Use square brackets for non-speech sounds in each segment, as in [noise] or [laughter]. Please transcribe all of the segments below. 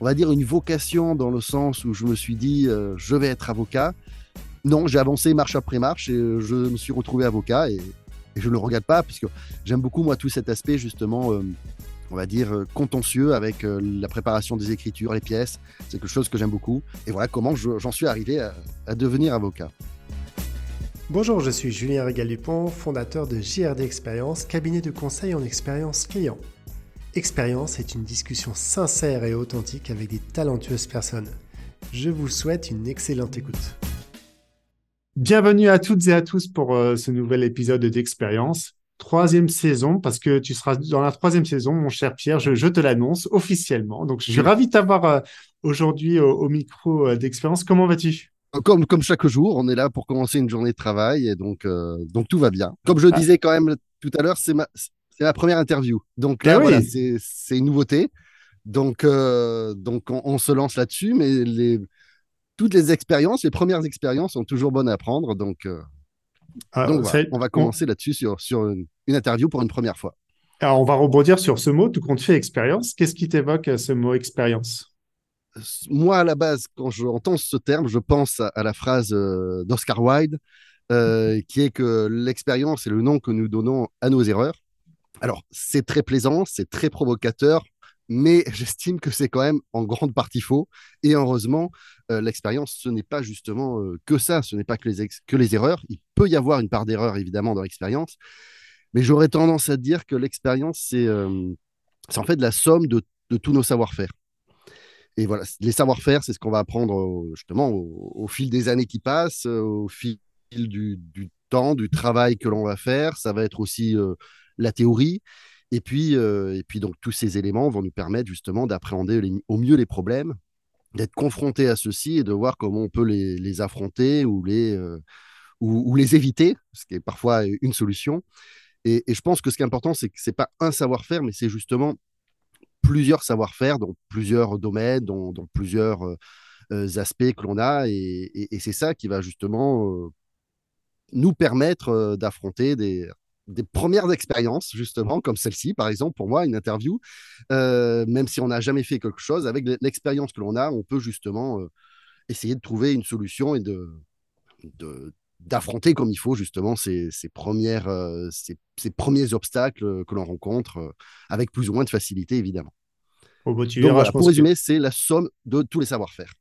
on va dire, une vocation dans le sens où je me suis dit, je vais être avocat. Non, j'ai avancé marche après marche et je me suis retrouvé avocat et, je ne le regrette pas puisque j'aime beaucoup, moi, tout cet aspect, justement, on va dire, contentieux avec la préparation des écritures, les pièces. C'est quelque chose que j'aime beaucoup. Et voilà comment j'en suis arrivé à, à devenir avocat. Bonjour, je suis Julien Régal-Dupont, fondateur de JRD Expérience, cabinet de conseil en expérience client. Expérience est une discussion sincère et authentique avec des talentueuses personnes. Je vous souhaite une excellente écoute. Bienvenue à toutes et à tous pour euh, ce nouvel épisode d'Expérience. Troisième saison, parce que tu seras dans la troisième saison, mon cher Pierre, je, te l'annonce officiellement. Donc, je suis ravi de t'avoir euh, aujourd'hui au, micro euh, d'Expérience. Comment vas-tu? Comme, comme chaque jour, on est là pour commencer une journée de travail et donc, euh, donc tout va bien. Comme je ah. disais quand même tout à l'heure, c'est ma, ma première interview. Donc là, oui. c'est une nouveauté. Donc, euh, donc on, se lance là-dessus, mais les, toutes les expériences, les premières expériences sont toujours bonnes à prendre. Donc, euh, ah, donc on va commencer là-dessus sur, sur une, une, interview pour une première fois. Alors, on va rebondir sur ce mot, tout compte fait expérience. Qu'est-ce qui t'évoque ce mot expérience? Moi, à la base, quand j'entends ce terme, je pense à, la phrase euh, d'Oscar Wilde, euh, qui est que l'expérience est le nom que nous donnons à nos erreurs. Alors, c'est très plaisant, c'est très provocateur, mais [laughs] j'estime que c'est quand même en grande partie faux. Et heureusement, euh, l'expérience, ce n'est pas justement que ça, ce n'est pas que les, erreurs. Il peut y avoir une part d'erreur, évidemment, dans l'expérience, mais j'aurais tendance à dire que l'expérience, c'est en fait la somme de tous nos savoir-faire. Et voilà, les savoir-faire, c'est ce qu'on va apprendre justement au, fil des années qui passent, euh, au fil du, temps, du travail que l'on va faire. Ça va être aussi euh, la théorie. Et puis, euh, et puis donc tous ces éléments vont nous permettre justement d'appréhender au mieux les problèmes, d'être confronté à ceux-ci et de voir comment on peut les, affronter ou les, ou, les éviter, ce qui est parfois une solution. Et, je pense que ce qui est important, c'est que ce n'est pas un savoir-faire, mais c'est justement plusieurs savoir-faire dans plusieurs domaines, dans, plusieurs euh, euh, aspects que l'on a. Et, c'est ça qui va justement euh, nous permettre d'affronter des, premières expériences, justement, comme celle-ci, par exemple, pour moi, une interview, même si on n'a jamais fait quelque chose, avec l'expérience que l'on a, on peut justement essayer de trouver une solution et de, d'affronter comme il faut justement ces, premières, ces, premiers obstacles que l'on rencontre avec plus ou moins de facilité évidemment. Oh, bah, Donc, pour résumer, c'est la somme de tous les savoir-faire.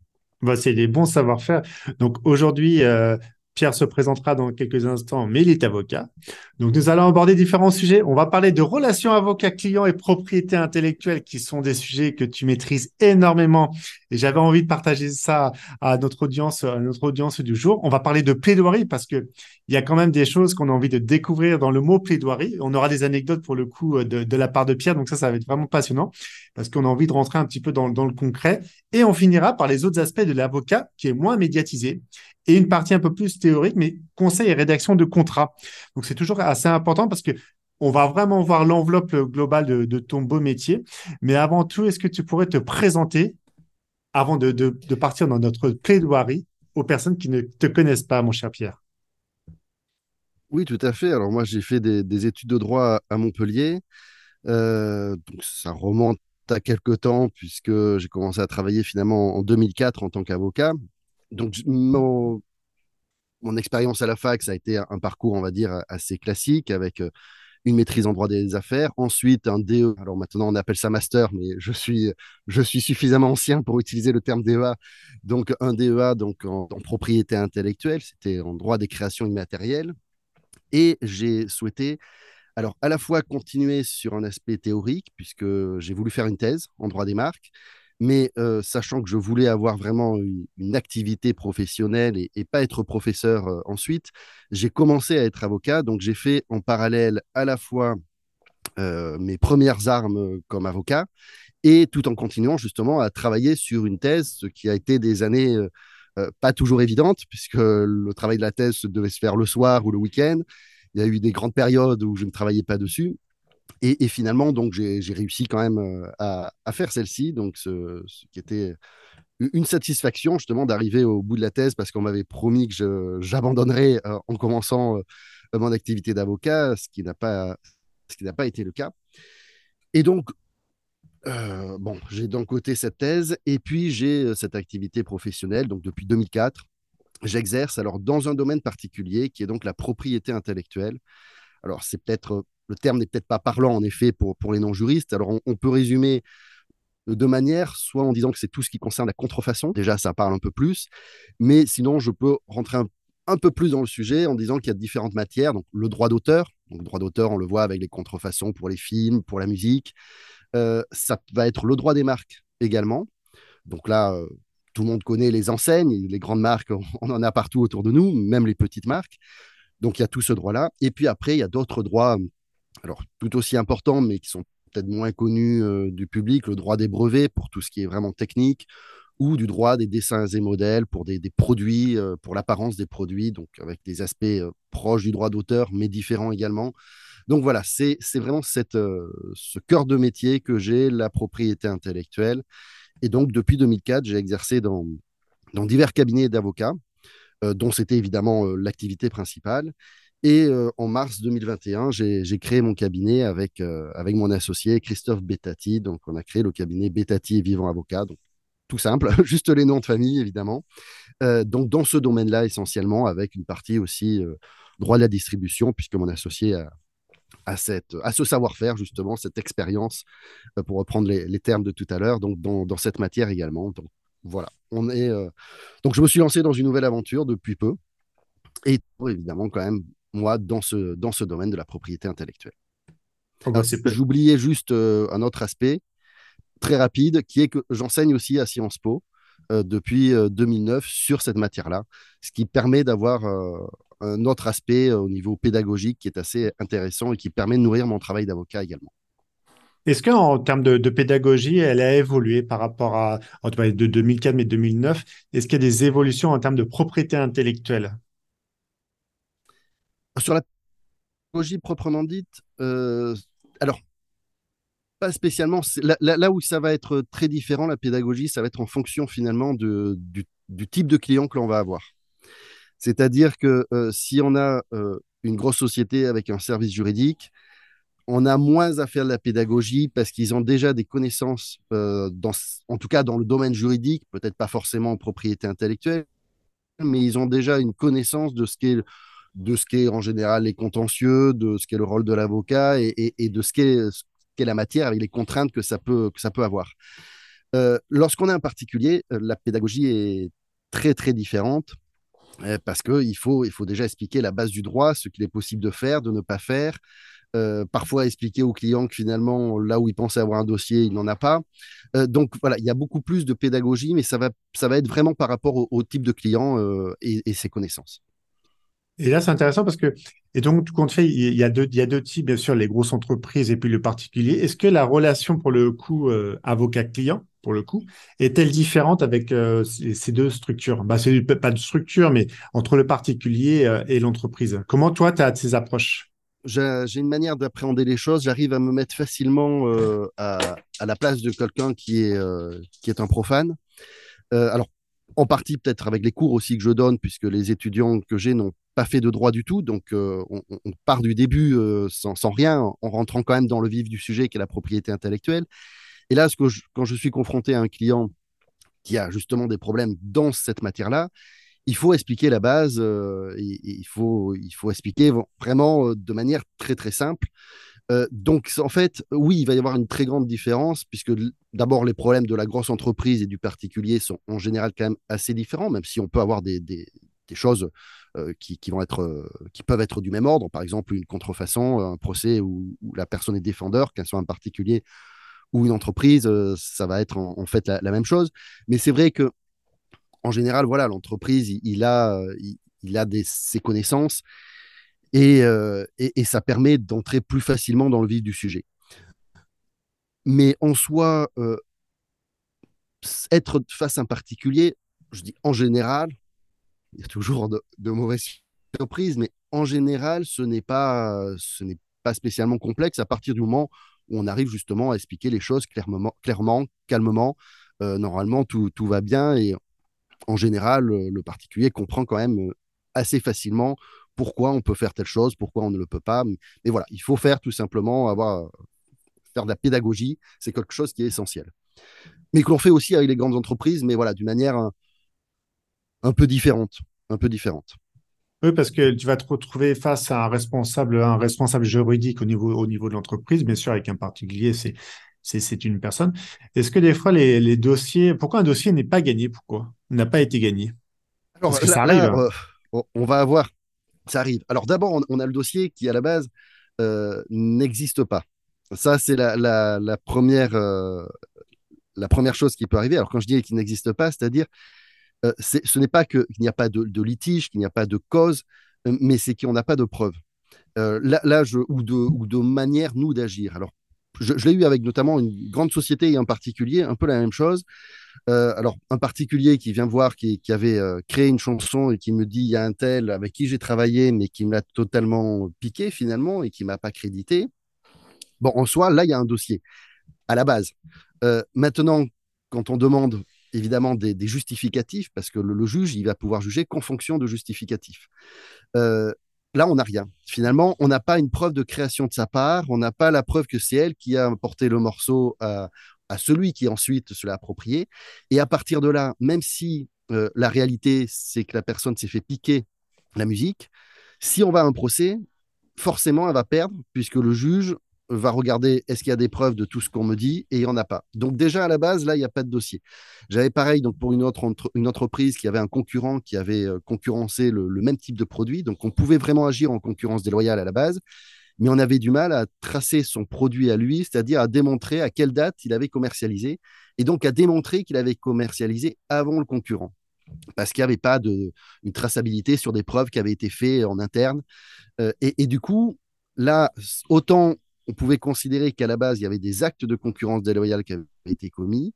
Bah, c'est des bons savoir-faire. Donc aujourd'hui, euh, Pierre se présentera dans quelques instants, mais il est avocat. Donc, nous allons aborder différents sujets. On va parler de relations avocat-client et propriété intellectuelle, qui sont des sujets que tu maîtrises énormément. Et j'avais envie de partager ça à notre audience, à notre audience du jour. On va parler de plaidoirie parce que il y a quand même des choses qu'on a envie de découvrir dans le mot plaidoirie. On aura des anecdotes pour le coup de, de la part de Pierre. Donc ça, ça va être vraiment passionnant parce qu'on a envie de rentrer un petit peu dans, le concret. Et on finira par les autres aspects de l'avocat qui est moins médiatisé et une partie un peu plus théorique, mais conseil et rédaction de contrat. Donc c'est toujours assez important parce que on va vraiment voir l'enveloppe globale de, ton beau métier. Mais avant tout, est-ce que tu pourrais te présenter avant de, partir dans notre plaidoirie aux personnes qui ne te connaissent pas, mon cher Pierre? Oui, tout à fait. Alors moi, j'ai fait des, études de droit à Montpellier. Euh, donc ça remonte à quelques temps puisque j'ai commencé à travailler finalement en 2004 en tant qu'avocat donc, mon, expérience à la fac, ça a été un parcours, on va dire, assez classique avec euh, une maîtrise en droit des affaires, ensuite un DE. Alors maintenant, on appelle ça master, mais je suis, je suis suffisamment ancien pour utiliser le terme DEA. Donc, un DEA donc, en propriété intellectuelle, c'était en droit des créations immatérielles. Et j'ai souhaité, alors, à la fois continuer sur un aspect théorique, puisque j'ai voulu faire une thèse en droit des marques, mais sachant que je voulais avoir vraiment une, activité professionnelle et, pas être professeur ensuite, j'ai commencé à être avocat. Donc j'ai fait en parallèle à la fois mes premières armes comme avocat et tout en continuant justement à travailler sur une thèse, ce qui a été des années pas toujours évidentes, puisque le travail de la thèse devait se faire le soir ou le week-end. Il y a eu des grandes périodes où je ne travaillais pas dessus. Et, finalement, donc, j'ai réussi quand même euh, à, faire celle-ci, donc ce, qui était une satisfaction justement d'arriver au bout de la thèse parce qu'on m'avait promis que j'abandonnerais euh, en commençant euh, mon activité d'avocat, ce qui n'a pas, pas été le cas. Et donc, bon, j'ai d'un côté cette thèse et puis j'ai cette activité professionnelle. Donc depuis 2004, j'exerce alors dans un domaine particulier qui est donc la propriété intellectuelle. Alors c'est peut-être le terme n'est peut-être pas parlant en effet pour, pour les non-juristes. Alors on, peut résumer de deux manières, soit en disant que c'est tout ce qui concerne la contrefaçon, déjà ça parle un peu plus, mais sinon je peux rentrer un, un peu plus dans le sujet en disant qu'il y a différentes matières, donc le droit d'auteur, donc droit d'auteur on le voit avec les contrefaçons pour les films, pour la musique, euh, ça va être le droit des marques également, donc là euh, tout le monde connaît les enseignes, les grandes marques, on en a partout autour de nous, même les petites marques. Donc il y a tout ce droit-là. Et puis après, il y a d'autres droits, alors tout aussi importants, mais qui sont peut-être moins connus euh, du public, le droit des brevets pour tout ce qui est vraiment technique, ou du droit des dessins et modèles pour des, produits, euh, pour l'apparence des produits, donc avec des aspects euh, proches du droit d'auteur, mais différents également. Donc voilà, c'est vraiment ce cœur de métier que j'ai, la propriété intellectuelle. Et donc depuis 2004, j'ai exercé dans, dans divers cabinets d'avocats, dont c'était évidemment l'activité principale. Et euh, en mars 2021, j'ai créé mon cabinet avec, euh, avec mon associé Christophe Bettati. Donc, on a créé le cabinet Bettati et Vivant Avocat. Donc, tout simple, [laughs] juste les noms de famille, évidemment. Euh, donc, dans ce domaine-là, essentiellement, avec une partie aussi droit de la distribution, puisque mon associé a, cette, à ce savoir-faire, justement, cette expérience, pour reprendre les, les, termes de tout à l'heure, donc dans, dans, cette matière également. Donc, voilà, on est. Donc, je me suis lancé dans une nouvelle aventure depuis peu. Et évidemment, quand même, moi, dans ce, dans ce domaine de la propriété intellectuelle. Oh, bah, j'oubliais juste euh, un autre aspect très rapide, qui est que j'enseigne aussi à Sciences Po euh, depuis 2009 euh, sur cette matière-là, ce qui permet d'avoir un autre aspect au niveau pédagogique qui est assez intéressant et qui permet de nourrir mon travail d'avocat également. Est-ce qu'en termes de, de, pédagogie, elle a évolué par rapport à de 2004 mais 2009 Est-ce qu'il y a des évolutions en termes de propriété intellectuelle? Sur la pédagogie proprement dite, euh, alors, pas spécialement. Là, où ça va être très différent, la pédagogie, ça va être en fonction finalement de, du, type de client que l'on va avoir. C'est-à-dire que euh, si on a euh, une grosse société avec un service juridique, on a moins à faire de la pédagogie parce qu'ils ont déjà des connaissances, dans, en tout cas dans le domaine juridique, peut-être pas forcément en propriété intellectuelle, mais ils ont déjà une connaissance de ce qu'est de ce qu'est en général les contentieux, de ce qu'est le rôle de l'avocat et, de ce qu'est la matière avec les contraintes que ça peut, avoir. Euh, lorsqu'on est un particulier, euh, la pédagogie est très très différente euh, parce qu'il faut, il déjà expliquer la base du droit, ce qu'il est possible de faire, de ne pas faire. parfois expliquer au client que finalement, là où il pensait avoir un dossier, il n'en a pas. donc voilà, il y a beaucoup plus de pédagogie, mais ça va, ça va être vraiment par rapport au, type de client et ses connaissances. Et là, c'est intéressant parce que, et donc, tout compte fait, il y, a deux, il y a deux types, bien sûr, les grosses entreprises et puis le particulier. Est-ce que la relation, pour le coup, euh, avocat-client, pour le coup, est-elle différente avec euh, ces deux structures? Bah, C'est pas de structure, mais entre le particulier euh, et l'entreprise. Comment toi, tu as ces approches? J'ai une manière d'appréhender les choses. J'arrive à me mettre facilement à, à, la place de quelqu'un qui, est qui est un profane. alors, en partie peut-être avec les cours aussi que je donne, puisque les étudiants que j'ai n'ont pas fait de droit du tout. Donc, euh, on, part du début euh, sans, rien, en rentrant quand même dans le vif du sujet qui est la propriété intellectuelle. Et là, quand je suis confronté à un client qui a justement des problèmes dans cette matière-là, il faut expliquer la base, euh, faut, il faut expliquer vraiment de manière très très simple. Donc, en fait, oui, il va y avoir une très grande différence, puisque d'abord, les problèmes de la grosse entreprise et du particulier sont en général quand même assez différents, même si on peut avoir des, choses euh, qui, vont être, euh, qui peuvent être du même ordre. Par exemple, une contrefaçon, un procès où, la personne est défendeur, qu'elle soit un particulier ou une entreprise, euh, ça va être en, fait la, même chose. Mais c'est vrai que en général, voilà, l'entreprise, il, a, il, a ses connaissances et, et, ça permet d'entrer plus facilement dans le vif du sujet. Mais en soi, être face à un particulier, je dis en général, il y a toujours de, mauvaises surprises, mais en général, ce n'est pas, ce n'est pas spécialement complexe à partir du moment où on arrive justement à expliquer les choses clairement, calmement. Euh, normalement, tout, tout, va bien et en général, le, particulier comprend quand même euh, assez facilement pourquoi on peut faire telle chose, pourquoi on ne le peut pas. Mais, voilà, il faut faire tout simplement avoir faire de la pédagogie, c'est quelque chose qui est essentiel. Mais que l'on fait aussi avec les grandes entreprises, mais voilà, d'une manière un, un peu différente, un peu différente. Oui, parce que tu vas te retrouver face à un responsable, un responsable juridique au niveau, au niveau de l'entreprise, bien sûr, avec un particulier, c'est, c'est, une personne. Est-ce que des fois, les, les, dossiers, pourquoi un dossier n'est pas gagné? Pourquoi? N'a pas été gagné? Alors, Parce que ça arrive? Hein. Euh, on va avoir, ça arrive. Alors d'abord, on, a le dossier qui, à la base, euh, n'existe pas. Ça, c'est la, la, première, euh, la première chose qui peut arriver. Alors quand je dis qu'il n'existe pas, c'est-à-dire euh, ce n'est pas qu'il n'y a pas de, litige, qu'il n'y a pas de cause, mais c'est qu'on n'a pas de preuves. Là, ou, de, manière, nous, d'agir. Alors, je, l'ai eu avec notamment une grande société et un particulier, un peu la même chose. Alors, un particulier qui vient voir, qui, avait créé une chanson et qui me dit il y a un tel avec qui j'ai travaillé, mais qui me l'a totalement piqué finalement et qui m'a pas crédité. Bon, en soi, là, il y a un dossier à la base. maintenant, quand on demande évidemment des, justificatifs, parce que le, juge, il va pouvoir juger qu'en fonction de justificatifs. Euh, là, on n'a rien. Finalement, on n'a pas une preuve de création de sa part, on n'a pas la preuve que c'est elle qui a porté le morceau à, celui qui ensuite se l'a approprié. Et à partir de là, même si euh, la réalité, c'est que la personne s'est fait piquer la musique, si on va à un procès, forcément, elle va perdre, puisque le juge va regarder est-ce qu'il y a des preuves de tout ce qu'on me dit et il n'y en a pas. Donc déjà à la base, là, il n'y a pas de dossier. J'avais pareil donc pour une autre une entreprise qui avait un concurrent qui avait euh, concurrencé le, même type de produit. Donc on pouvait vraiment agir en concurrence déloyale à la base, mais on avait du mal à tracer son produit à lui, c'est-à-dire à démontrer à quelle date il avait commercialisé et donc à démontrer qu'il avait commercialisé avant le concurrent parce qu'il n'y avait pas de, une traçabilité sur des preuves qui avaient été faites en interne. Euh, et, et, du coup, là, autant on pouvait considérer qu'à la base, il y avait des actes de concurrence déloyale qui avaient été commis,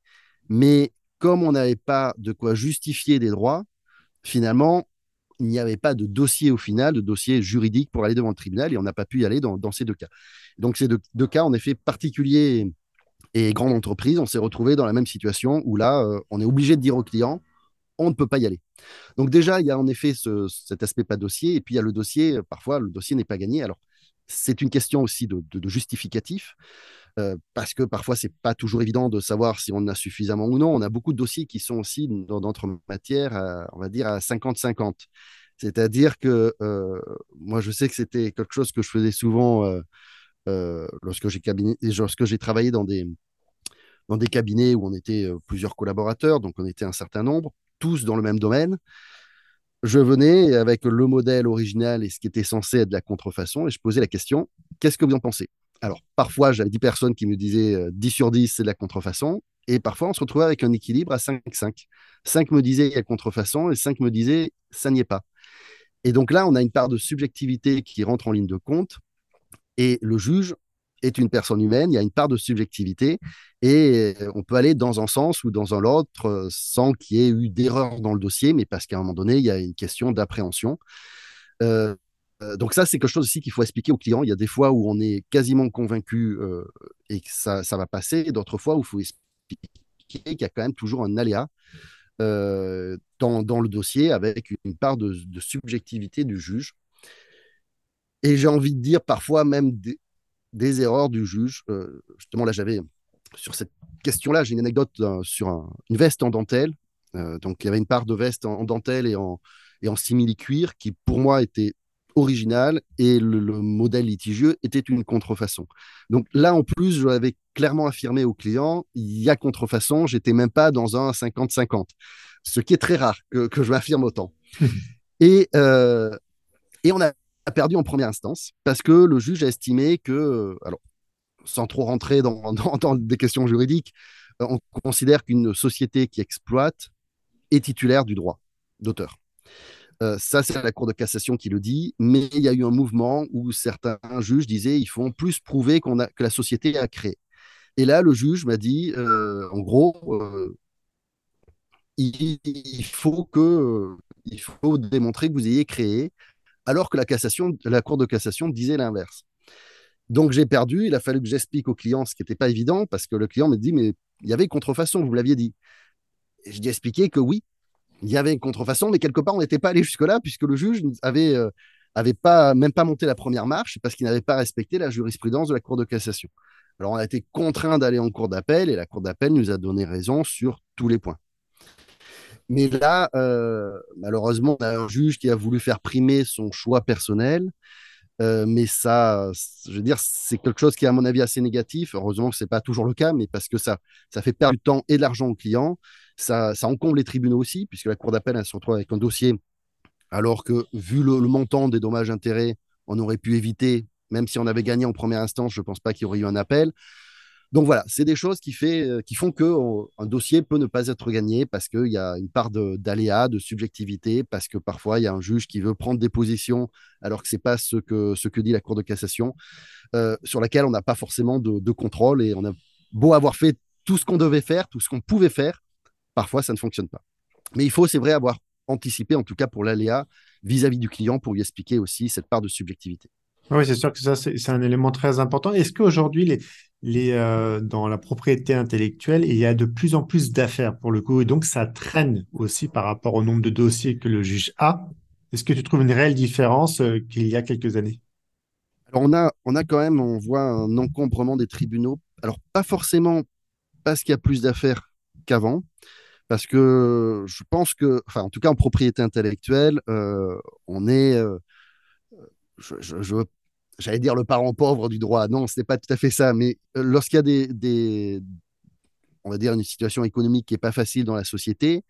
mais comme on n'avait pas de quoi justifier des droits, finalement, il n'y avait pas de dossier au final, de dossier juridique pour aller devant le tribunal, et on n'a pas pu y aller dans, ces deux cas. Donc ces deux, cas, en effet, particuliers et grandes entreprises, on s'est retrouvé dans la même situation où là, euh, on est obligé de dire au client, on ne peut pas y aller. Donc déjà, il y a en effet cet aspect pas dossier, et puis il y a le dossier, parfois le dossier n'est pas gagné. Alors c'est une question aussi de, justificatif, euh, parce que parfois, c'est pas toujours évident de savoir si on en a suffisamment ou non. On a beaucoup de dossiers qui sont aussi dans notre matière, on va dire, à 50-50. C'est-à-dire que euh, moi, je sais que c'était quelque chose que je faisais souvent euh, lorsque j'ai travaillé dans des, dans des cabinets où on était plusieurs collaborateurs, donc on était un certain nombre, tous dans le même domaine je venais avec le modèle original et ce qui était censé être de la contrefaçon et je posais la question qu'est-ce que vous en pensez? Alors, parfois, j'avais 10 personnes qui me disaient 10 euh, sur 10, c'est de la contrefaçon. Et parfois, on se retrouvait avec un équilibre à 5-5. 5 me disaient il y a contrefaçon et 5 me disaient ça n'y est pas. Et donc là, on a une part de subjectivité qui rentre en ligne de compte. Et le juge est une personne humaine, il y a une part de subjectivité et euh, on peut aller dans un sens ou dans un autre euh, sans qu'il y ait eu d'erreur dans le dossier, mais parce qu'à un moment donné, il y a une question d'appréhension. Donc ça, c'est quelque chose aussi qu'il faut expliquer aux clients. Il y a des fois où on est quasiment convaincu et que ça, ça va passer, et d'autres fois où il faut expliquer qu'il y a quand même toujours un aléa dans, dans, le dossier avec une part de, subjectivité du juge. Et j'ai envie de dire parfois même des, erreurs du juge. Euh, justement, là, j'avais sur cette question-là, j'ai une anecdote euh, sur une veste en dentelle. Euh, donc, il y avait une part de veste en, dentelle et en, et en simili-cuir qui, pour moi, était original et le, modèle litigieux était une contrefaçon. Donc là, en plus, je l'avais clairement affirmé au client, il y a contrefaçon, j'étais même pas dans un 50-50, ce qui est très rare que, que je m'affirme autant. [laughs] et, et on a perdu en première instance parce que le juge a estimé que, euh, alors, sans trop rentrer dans, [laughs] dans, des questions juridiques, euh, on considère qu'une société qui exploite est titulaire du droit d'auteur. Euh, ça, c'est la Cour de cassation qui le dit, mais il y a eu un mouvement où certains juges disaient il faut plus prouver que la société a créé. Et là, le juge m'a dit, en gros, il, il, faut que, démontrer que vous ayez créé alors que la, Cour de cassation disait l'inverse. Donc j'ai perdu, il a fallu que j'explique au client, ce qui n'était pas évident, parce que le client me dit, mais il y avait contrefaçon, vous l'aviez dit. Et je lui expliqué que oui, il y avait une contrefaçon, mais quelque part, on n'était pas allé jusque-là, puisque le juge avait, euh, avait pas, même pas monté la première marche, parce qu'il n'avait pas respecté la jurisprudence de la Cour de cassation. Alors, on a été contraint d'aller en cour d'appel et la cour d'appel nous a donné raison sur tous les points. Mais là, euh, malheureusement, on a un juge qui a voulu faire primer son choix personnel. Euh, mais ça, je veux dire, c'est quelque chose qui est à mon avis assez négatif. Heureusement que ce n'est pas toujours le cas, mais parce que ça, ça fait perdre du temps et de l'argent aux clients. Ça, ça encombre les tribunaux aussi, puisque la Cour d'appel se retrouve avec un dossier, alors que vu le, le montant des dommages-intérêts, on aurait pu éviter, même si on avait gagné en première instance, je ne pense pas qu'il y aurait eu un appel. Donc voilà, c'est des choses qui, fait, euh, qui font qu'un dossier peut ne pas être gagné parce qu'il y a une part d'aléa, de, subjectivité, parce que parfois il y a un juge qui veut prendre des positions alors que ce n'est pas ce que, dit la Cour de cassation, euh, sur laquelle on n'a pas forcément de, contrôle et on a beau avoir fait tout ce qu'on devait faire, tout ce qu'on pouvait faire, parfois ça ne fonctionne pas. Mais il faut, c'est vrai, avoir anticipé, en tout cas pour l'aléa, vis-à-vis du client, pour lui expliquer aussi cette part de subjectivité. Oui, c'est sûr que ça, c'est un élément très important. Est-ce qu'aujourd'hui, les, les, euh, dans la propriété intellectuelle, il y a de plus en plus d'affaires pour le coup, et donc ça traîne aussi par rapport au nombre de dossiers que le juge a? Est-ce que tu trouves une réelle différence euh, qu'il y a quelques années? Alors on a, on a quand même, on voit un encombrement des tribunaux. Alors pas forcément parce qu'il y a plus d'affaires qu'avant, parce que je pense que, enfin en tout cas en propriété intellectuelle, euh, on est je, j'allais dire le parent pauvre du droit. Non, ce n'est pas tout à fait ça. Mais euh, lorsqu'il y a des, on va dire, une situation économique qui n'est pas facile dans la société,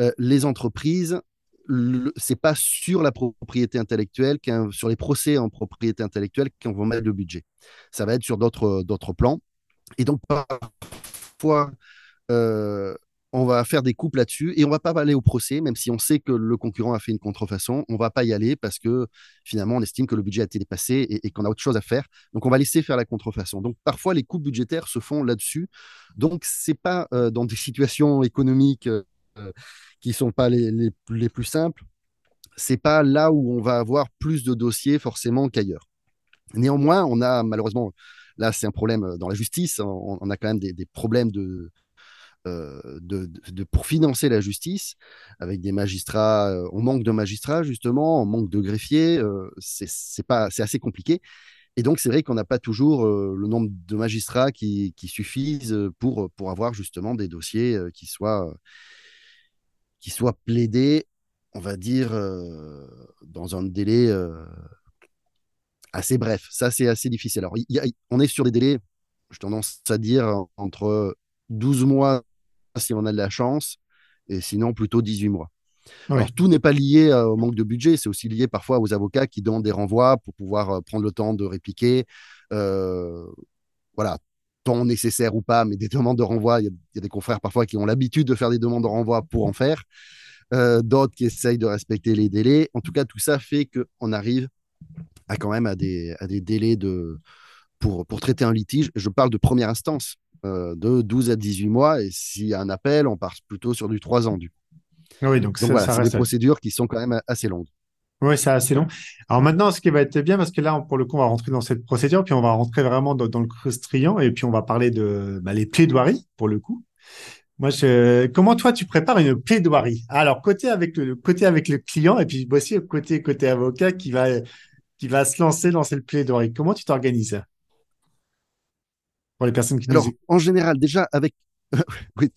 euh, les entreprises, c'est pas sur la propriété intellectuelle, sur les procès en propriété intellectuelle qu'on va mettre le budget. Ça va être sur d'autres plans. Et donc, parfois, euh, on va faire des coupes là-dessus et on va pas aller au procès, même si on sait que le concurrent a fait une contrefaçon. On va pas y aller parce que finalement, on estime que le budget a été dépassé et, qu'on a autre chose à faire. Donc, on va laisser faire la contrefaçon. Donc, parfois, les coupes budgétaires se font là-dessus. Donc, c'est pas euh, dans des situations économiques euh, qui sont pas les, les, plus simples. C'est pas là où on va avoir plus de dossiers forcément qu'ailleurs. Néanmoins, on a malheureusement, là, c'est un problème dans la justice. On, a quand même des problèmes de euh, de, pour financer la justice, avec des magistrats, euh, on manque de magistrats justement, on manque de greffiers, euh, c'est c'est assez compliqué. Et donc c'est vrai qu'on n'a pas toujours le nombre de magistrats qui, qui, suffisent pour, pour avoir justement des dossiers qui soient qui soient plaidés, on va dire, dans un délai assez bref. Ça, c'est assez difficile. Alors, on est sur des délais, je tendance à dire, entre 12 mois si on a de la chance, et sinon plutôt 18 mois. Alors, tout n'est pas lié euh, au manque de budget, c'est aussi lié parfois aux avocats qui demandent des renvois pour pouvoir euh, prendre le temps de répliquer. Euh, voilà, temps nécessaire ou pas, mais des [laughs] demandes de renvoi, il y, a des confrères parfois qui ont l'habitude de faire des demandes de renvoi pour en faire, d'autres qui essayent de respecter les délais. En tout cas, tout ça fait qu'on arrive à quand même à des, à des délais de, pour, pour traiter un litige. Je parle de première instance. Euh, de 12 à 18 mois. Et s'il y a un appel, on part plutôt sur du 3 ans. Du coup. Ah oui, donc, donc voilà, c'est des procédures qui sont quand même assez longues. Oui, c'est assez long. Alors maintenant, ce qui va être bien, parce que là, pour le coup, on va rentrer dans cette procédure, puis on va rentrer vraiment dans, le croustillant, et puis on va parler de bah, les plaidoiries, pour le coup. Moi, je... comment toi, tu prépares une plaidoirie? Alors, côté avec le, côté avec le client, et puis voici côté côté avocat qui va qui va se lancer dans cette plaidoirie. Comment tu t'organises? Pour les personnes qui Alors, en général, déjà, avec, [laughs]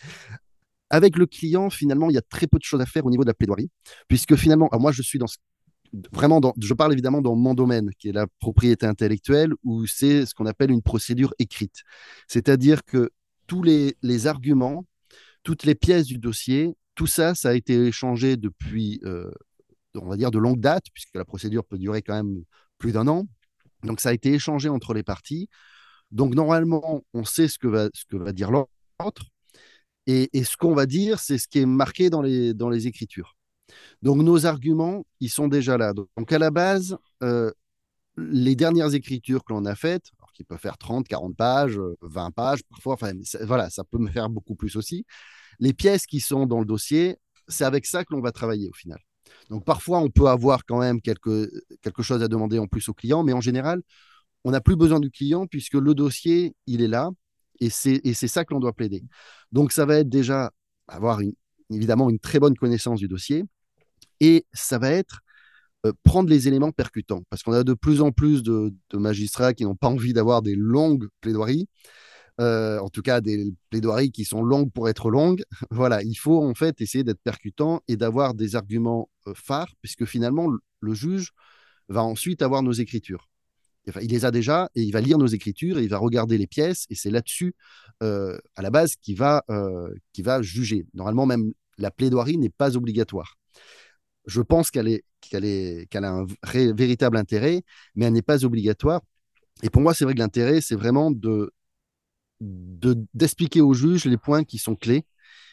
avec le client, finalement, il y a très peu de choses à faire au niveau de la plaidoirie, puisque finalement, moi, je suis dans vraiment dans, je parle évidemment dans mon domaine, qui est la propriété intellectuelle, où c'est ce qu'on appelle une procédure écrite. C'est-à-dire que tous les, les, arguments, toutes les pièces du dossier, tout ça, ça a été échangé depuis, euh, on va dire, de longue date, puisque la procédure peut durer quand même plus d'un an. Donc, ça a été échangé entre les parties. Donc, normalement, on sait ce que va, dire l'autre. Et, ce qu'on va dire, c'est ce qui est marqué dans les, dans les écritures. Donc, nos arguments, ils sont déjà là. Donc, à la base, euh, les dernières écritures que l'on a faites, qui peuvent faire 30, 40 pages, 20 euh, pages, parfois, enfin, voilà, ça peut me faire beaucoup plus aussi. Les pièces qui sont dans le dossier, c'est avec ça que l'on va travailler au final. Donc, parfois, on peut avoir quand même quelque, quelque chose à demander en plus au client, mais en général, on n'a plus besoin du client puisque le dossier, il est là et c'est ça que l'on doit plaider. Donc, ça va être déjà avoir évidemment une très bonne connaissance du dossier et ça va être prendre les éléments percutants, parce qu'on a de plus en plus de, magistrats qui n'ont pas envie d'avoir des longues plaidoiries, en tout cas des plaidoiries qui sont longues pour être longues. [laughs] voilà, il faut en fait essayer d'être percutant et d'avoir des arguments phares, puisque finalement, le juge va ensuite avoir nos écritures il les a déjà et il va lire nos écritures et il va regarder les pièces et c'est là-dessus, euh, à la base, qu'il va, euh, va juger. Normalement, même la plaidoirie n'est pas obligatoire. Je pense qu'elle est, qu'elle a un véritable intérêt, mais elle n'est pas obligatoire. Et pour moi, c'est vrai que l'intérêt, c'est vraiment de, d'expliquer au juge les points qui sont clés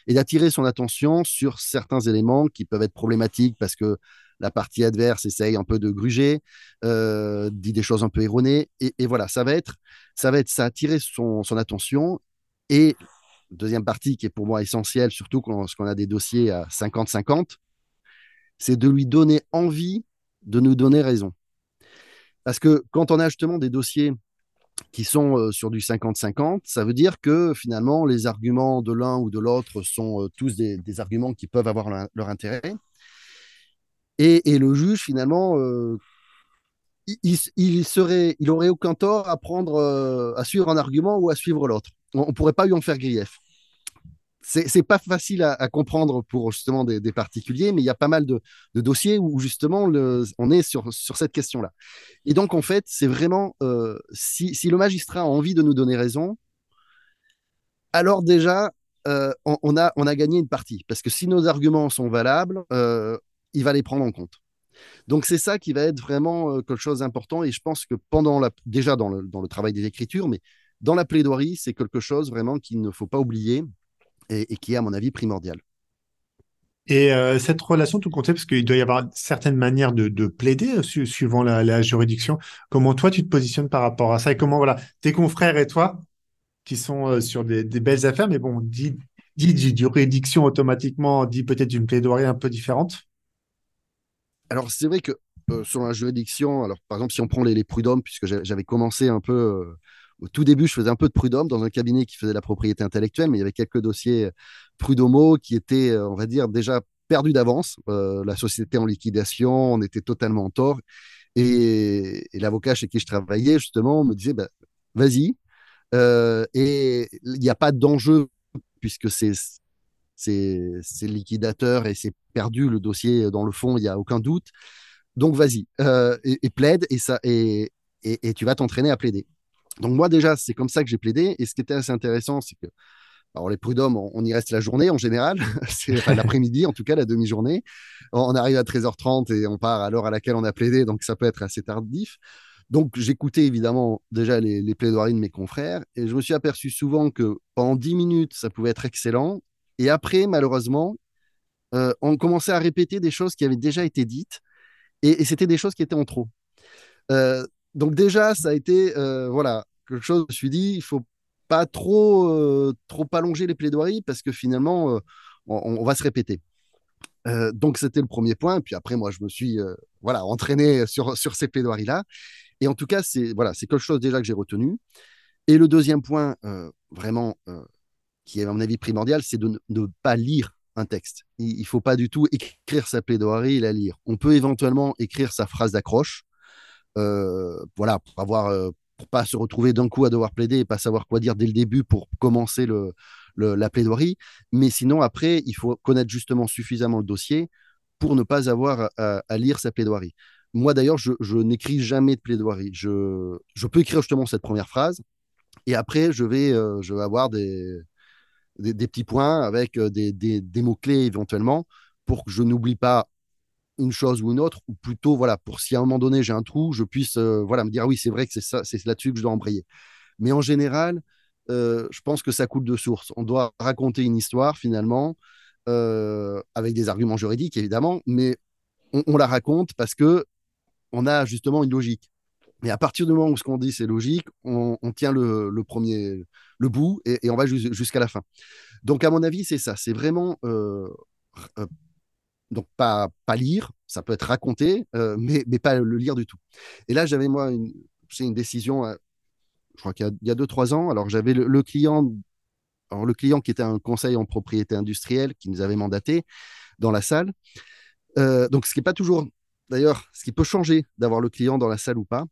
et d'attirer son attention sur certains éléments qui peuvent être problématiques parce que la partie adverse essaye un peu de gruger, euh, dit des choses un peu erronées, et, voilà, ça va être ça va être ça attirer son, attention. Et deuxième partie qui est pour moi essentielle, surtout quand, on a des dossiers à 50-50, c'est de lui donner envie de nous donner raison. Parce que quand on a justement des dossiers qui sont euh, sur du 50-50, ça veut dire que finalement les arguments de l'un ou de l'autre sont euh, tous des, arguments qui peuvent avoir leur intérêt. Et, le juge, finalement, euh, il, serait, il aurait aucun tort à prendre, euh, à suivre un argument ou à suivre l'autre. On ne pourrait pas lui en faire grief. C'est pas facile à, comprendre pour justement des, particuliers, mais il y a pas mal de, dossiers où justement on est sur, sur cette question-là. Et donc en fait, c'est vraiment euh, si, le magistrat a envie de nous donner raison, alors déjà on, a, on a gagné une partie. Parce que si nos arguments sont valables, il va les prendre en compte. Donc c'est ça qui va être vraiment euh, quelque chose d'important et je pense que pendant la, déjà dans le, dans le travail des écritures, mais dans la plaidoirie, c'est quelque chose vraiment qu'il ne faut pas oublier et, qui est à mon avis primordial. Et euh, cette relation, tout compte, parce qu'il doit y avoir certaines manières de, plaider euh, suivant la, juridiction. Comment toi tu te positionnes par rapport à ça et comment voilà tes confrères et toi qui sont sur des, belles affaires, mais bon, dit, dit juridiction automatiquement, dit peut-être une plaidoirie un peu différente alors, c'est vrai que euh, sur la juridiction, alors par exemple, si on prend les, prud'hommes, puisque j'avais commencé un peu euh, au tout début, je faisais un peu de prud'homme dans un cabinet qui faisait la propriété intellectuelle, mais il y avait quelques dossiers euh, prud'homo qui étaient, on va dire, déjà perdus d'avance. la société en liquidation, on était totalement en tort. Et, l'avocat chez qui je travaillais, justement, me disait bah, vas-y. et il n'y a pas d'enjeu puisque c'est c'est liquidateur et c'est perdu le dossier dans le fond, il n'y a aucun doute. Donc vas-y euh, et, plaide et, ça, et, et, tu vas t'entraîner à plaider. Donc moi déjà, c'est comme ça que j'ai plaidé. Et ce qui était assez intéressant, c'est que alors les prud'hommes, on, y reste la journée en général, [laughs] c'est l'après-midi, en tout cas la demi-journée. On arrive à 13h30 et on part à l'heure à laquelle on a plaidé, donc ça peut être assez tardif. Donc j'écoutais évidemment déjà les, les, plaidoiries de mes confrères et je me suis aperçu souvent que pendant 10 minutes, ça pouvait être excellent et après, malheureusement, euh, on commençait à répéter des choses qui avaient déjà été dites et, c'était des choses qui étaient en trop. Euh, donc déjà, ça a été euh, voilà quelque chose. Je me suis dit, il faut pas trop trop allonger les plaidoiries parce que finalement, on, va se répéter. donc c'était le premier point. Puis après, moi, je me suis voilà entraîné sur sur ces plaidoiries là. Et en tout cas, c'est voilà, quelque chose déjà que j'ai retenu. Et le deuxième point, vraiment qui est à mon avis primordial, c'est de ne pas lire un texte. Il ne faut pas du tout écrire sa plaidoirie et la lire. On peut éventuellement écrire sa phrase d'accroche, euh, voilà, pour avoir, euh, pour pas se retrouver d'un coup à devoir plaider et pas savoir quoi dire dès le début pour commencer le, la plaidoirie. Mais sinon, après, il faut connaître justement suffisamment le dossier pour ne pas avoir à, lire sa plaidoirie. Moi, d'ailleurs, je, n'écris jamais de plaidoirie. Je, je, peux écrire justement cette première phrase et après, je vais, euh, je vais avoir des, des, petits points avec euh, des, des, mots-clés éventuellement pour que je n'oublie pas une chose ou une autre, ou plutôt, voilà, pour si à un moment donné j'ai un trou, je puisse euh, voilà, me dire oui, c'est vrai que c'est là-dessus que je dois embrayer. Mais en général, euh, je pense que ça coule de source. On doit raconter une histoire finalement, avec des arguments juridiques évidemment, mais on, la raconte parce que on a justement une logique. Mais à partir du moment où ce qu'on dit c'est logique, on, tient le, le, premier, le bout et, on va jusqu'à la fin. Donc, à mon avis, c'est ça. C'est vraiment. Euh, euh, donc, pas, pas lire, ça peut être raconté, euh, mais, mais pas le lire du tout. Et là, j'avais, moi, une, une décision, je crois qu'il y a 2-3 ans. Alors, j'avais le, client. Alors, le client qui était un conseil en propriété industrielle qui nous avait mandaté dans la salle. donc, ce qui n'est pas toujours d'ailleurs, ce qui peut changer d'avoir le client dans la salle ou pas,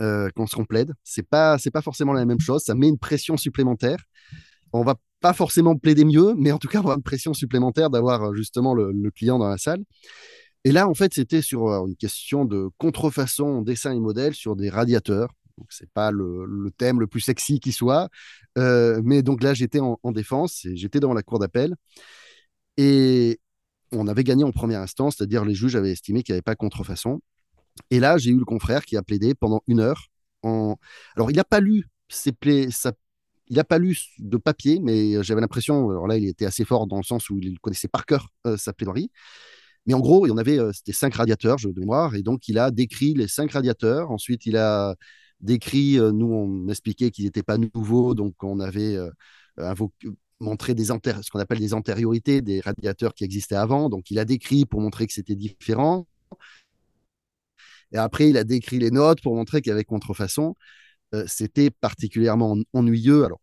euh, quand on plaide. C'est pas, c'est pas forcément la même chose. Ça met une pression supplémentaire. On va pas forcément plaider mieux, mais en tout cas, on va avoir une pression supplémentaire d'avoir euh, justement le, client dans la salle. Et là, en fait, c'était sur euh, une question de contrefaçon, dessin et modèle sur des radiateurs. Donc, c'est pas le, thème le plus sexy qui soit. mais donc là, j'étais en, en, défense et j'étais dans la cour d'appel. Et on avait gagné en première instance, c'est-à-dire les juges avaient estimé qu'il n'y avait pas contrefaçon. Et là, j'ai eu le confrère qui a plaidé pendant une heure. Alors, il n'a pas lu ses ça... Il n'a pas lu de papier, mais j'avais l'impression, alors là, il était assez fort dans le sens où il connaissait par cœur euh, sa plaidoirie. Mais en gros, il y en avait, euh, c'était cinq radiateurs, je de mémoire, et donc il a décrit les cinq radiateurs. Ensuite, il a décrit, euh, nous, on expliquait qu'ils n'étaient pas nouveaux, donc on avait montré des ce qu'on appelle des antériorités des radiateurs qui existaient avant. Donc, il a décrit pour montrer que c'était différent. Et après, il a décrit les notes pour montrer qu'il y avait contrefaçon. Euh, c'était particulièrement ennuyeux, alors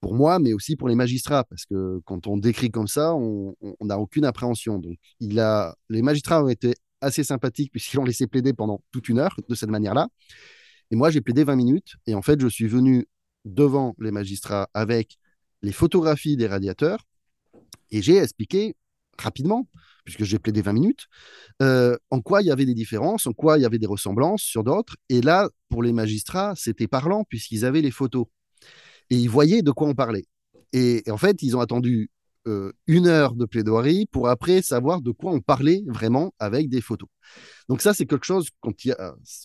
pour moi, mais aussi pour les magistrats, parce que quand on décrit comme ça, on n'a aucune appréhension. Donc, il a, les magistrats ont été assez sympathiques [laughs] puisqu'ils l'ont laissé plaider pendant toute une heure de cette manière-là. Et moi, j'ai plaidé 20 minutes. Et en fait, je suis venu devant les magistrats avec les photographies des radiateurs et j'ai expliqué rapidement puisque j'ai plaidé 20 minutes, euh, en quoi il y avait des différences, en quoi il y avait des ressemblances sur d'autres. Et là, pour les magistrats, c'était parlant, puisqu'ils avaient les photos. Et ils voyaient de quoi on parlait. Et, en fait, ils ont attendu euh, une heure de plaidoirie pour après savoir de quoi on parlait vraiment avec des photos. Donc ça, c'est quelque chose, quand il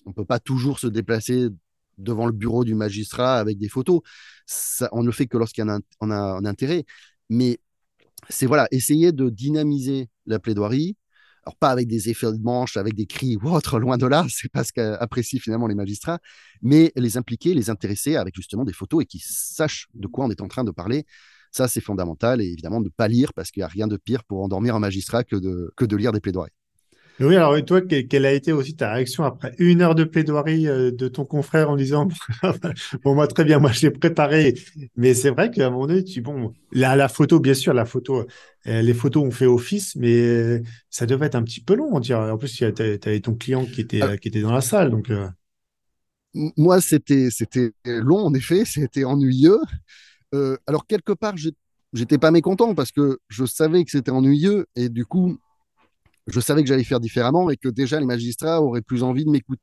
on ne peut pas toujours se déplacer devant le bureau du magistrat avec des photos. Ça, on ne le fait que lorsqu'il y en a, a un intérêt. Mais c'est voilà, essayer de dynamiser la plaidoirie. Alors, pas avec des effets de manche, avec des cris ou autre, loin de là, [laughs] c'est pas ce qu'apprécient finalement les magistrats, mais les impliquer, les intéresser avec justement des photos et qu'ils sachent de quoi on est en train de parler. Ça, c'est fondamental et évidemment de ne pas lire parce qu'il n'y a rien de pire pour endormir un magistrat que de, que de lire des plaidoiries. Oui, alors et toi, quelle a été aussi ta réaction après une heure de plaidoirie euh, de ton confrère en disant [laughs] bon moi très bien, moi je l'ai préparé, mais c'est vrai qu'à un moment donné, tu bon la, la photo bien sûr, la photo, euh, les photos ont fait office, mais euh, ça devait être un petit peu long, on dirait. En plus, tu avais ton client qui était ah. qui était dans la salle, donc. Moi, c'était c'était long en effet, [laughs] c'était ennuyeux. alors quelque part, j'étais pas mécontent parce que je savais que c'était ennuyeux et du coup je savais que j'allais faire différemment et que déjà les magistrats auraient plus envie de m'écouter.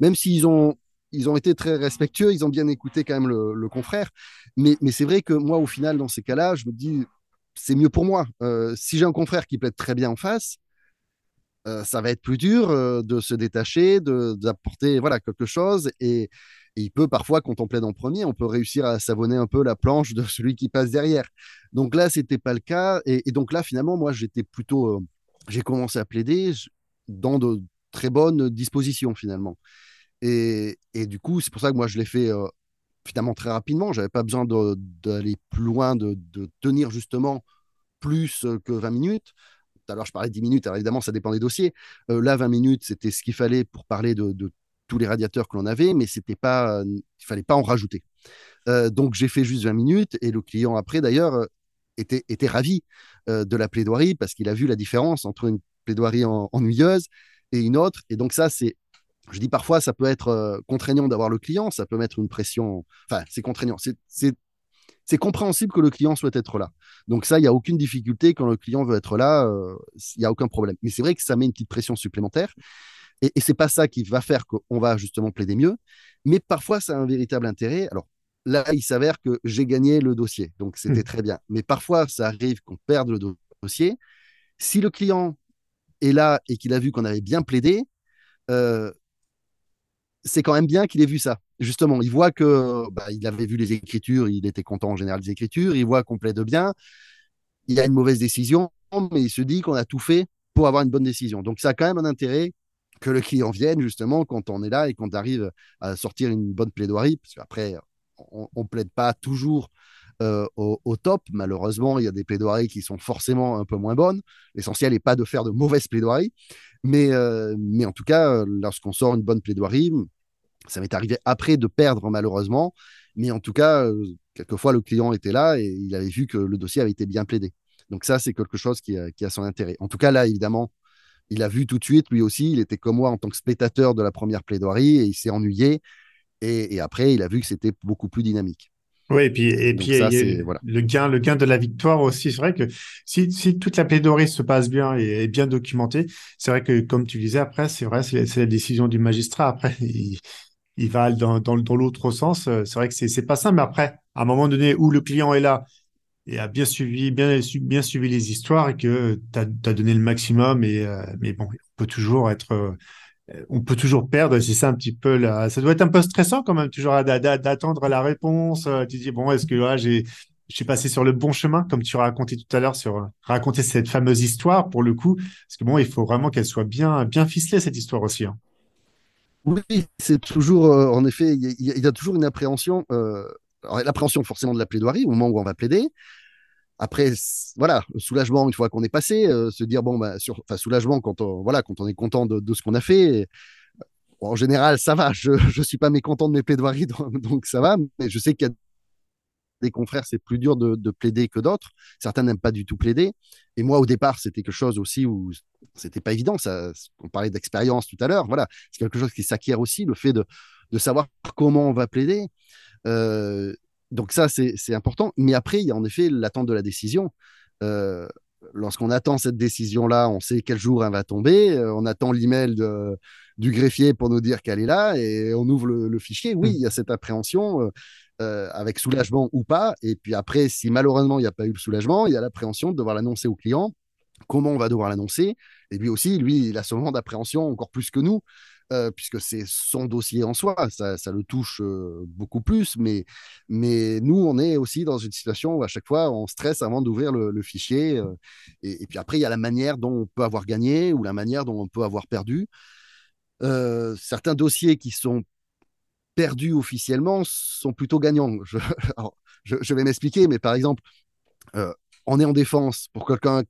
Même s'ils ont, ils ont été très respectueux, ils ont bien écouté quand même le, confrère. Mais, c'est vrai que moi, au final, dans ces cas-là, je me dis, c'est mieux pour moi. Euh, si j'ai un confrère qui plaide très bien en face, euh, ça va être plus dur euh, de se détacher, d'apporter voilà, quelque chose. Et, il peut parfois, quand on plaide en premier, on peut réussir à savonner un peu la planche de [laughs] celui qui passe derrière. Donc là, c'était pas le cas. Et donc là, finalement, moi, j'étais plutôt j'ai commencé à plaider dans de très bonnes dispositions finalement. Et, du coup, c'est pour ça que moi, je l'ai fait euh, finalement très rapidement. Je n'avais pas besoin d'aller plus loin, de, tenir justement plus que 20 minutes. Tout à l'heure, je parlais de 10 minutes. Alors évidemment, ça dépend des dossiers. Euh, là, 20 minutes, c'était ce qu'il fallait pour parler de, tous les radiateurs que l'on avait, mais c'était pas, il fallait pas en rajouter. Euh, donc, j'ai fait juste 20 minutes et le client, après, d'ailleurs, était, ravi euh, de la plaidoirie parce qu'il a vu la différence entre une plaidoirie ennuyeuse et une autre. Et donc ça, c'est, je dis parfois, ça peut être euh, contraignant d'avoir le client, ça peut mettre une pression, enfin, c'est contraignant, c'est compréhensible que le client souhaite être là. Donc ça, il n'y a aucune difficulté quand le client veut être là, euh, il n'y a aucun problème. Mais c'est vrai que ça met une petite pression supplémentaire. Et, et c'est pas ça qui va faire qu'on va justement plaider mieux. Mais parfois, ça a un véritable intérêt. Alors, là, il s'avère que j'ai gagné le dossier. Donc, c'était hmm. très bien. Mais parfois, ça arrive qu'on perde le dossier. Si le client est là et qu'il a vu qu'on avait bien plaidé, euh, c'est quand même bien qu'il ait vu ça. Justement, il voit que bah, il avait vu les écritures, il était content en général des écritures, il voit qu'on plaide bien. Il y a une mauvaise décision, mais il se dit qu'on a tout fait pour avoir une bonne décision. Donc, ça a quand même un intérêt que le client vienne justement quand on est là et qu'on arrive à sortir une bonne plaidoirie, parce qu'après, ne plaide pas toujours euh, au, top. Malheureusement, il y a des plaidoiries qui sont forcément un peu moins bonnes. L'essentiel n'est pas de faire de mauvaises plaidoiries. Mais, euh, mais en tout cas, lorsqu'on sort une bonne plaidoirie, ça m'est arrivé après de perdre malheureusement. Mais en tout cas, euh, quelquefois, le client était là et il avait vu que le dossier avait été bien plaidé. Donc ça, c'est quelque chose qui a, qui a, son intérêt. En tout cas, là, évidemment, il a vu tout de suite, lui aussi, il était comme moi en tant que spectateur de la première plaidoirie et il s'est ennuyé. Et, après, il a vu que c'était beaucoup plus dynamique. Oui, et puis, et puis le, gain, le gain de la victoire aussi. C'est vrai que si, si, toute la plaidoirie se passe bien et est bien documentée, c'est vrai que, comme tu disais, après, c'est vrai, c'est la décision du magistrat. Après, [laughs] il, il va dans, dans, dans l'autre sens. C'est vrai que c'est pas ça, mais après, à un moment donné où le client est là et a bien suivi, bien, bien suivi les histoires et que tu as, donné le maximum. Et, euh, mais bon, on peut toujours être, euh, on peut toujours perdre. C'est ça un petit peu. Ça doit être un peu stressant quand même, toujours d'attendre la réponse. Euh, tu dis, bon, est-ce que là, j'ai, je suis passé sur le bon chemin, comme tu racontais tout à l'heure sur raconter cette fameuse histoire pour le coup. Parce que bon, il faut vraiment qu'elle soit bien, bien ficelée, cette histoire aussi. Hein. Oui, c'est toujours, en effet, il y, a toujours une appréhension. L'appréhension forcément de la plaidoirie au moment où on va plaider, après, voilà, soulagement une fois qu'on est passé, euh, se dire bon, bah, sur, soulagement quand on, voilà, quand on est content de, ce qu'on a fait. en général, ça va. Je [laughs] ne suis pas mécontent de mes plaidoiries, [laughs] donc, ça va. Mais je sais qu'il y a des confrères, c'est plus dur de, plaider que d'autres. Certains n'aiment pas du tout plaider. Et moi, au départ, c'était quelque chose aussi où c'était pas évident. Ça, on parlait d'expérience tout à l'heure. Voilà, c'est quelque chose qui s'acquiert aussi, le fait de, de savoir comment on va plaider. Euh, donc ça, c'est important. Mais après, il y a en effet l'attente de la décision. Euh, lorsqu'on attend cette décision-là, on sait quel jour elle va tomber. Euh, on attend l'email du greffier pour nous dire qu'elle est là et on ouvre le, fichier. Oui, il y a cette appréhension. Euh, avec soulagement ou pas. Et puis après, si malheureusement il n'y a pas eu le soulagement, il y a l'appréhension de devoir l'annoncer au client. Comment on va devoir l'annoncer? Et lui aussi, lui, il a ce moment d'appréhension encore plus que nous. Euh, puisque c'est son dossier en soi, ça, le touche euh, beaucoup plus, mais, nous, on est aussi dans une situation où à chaque fois, on stresse avant d'ouvrir le, fichier, euh, et, puis après, il y a la manière dont on peut avoir gagné ou la manière dont on peut avoir perdu. certains dossiers qui sont perdus officiellement sont plutôt gagnants. Je, [laughs] je, vais m'expliquer, mais par exemple, on est en défense pour quelqu'un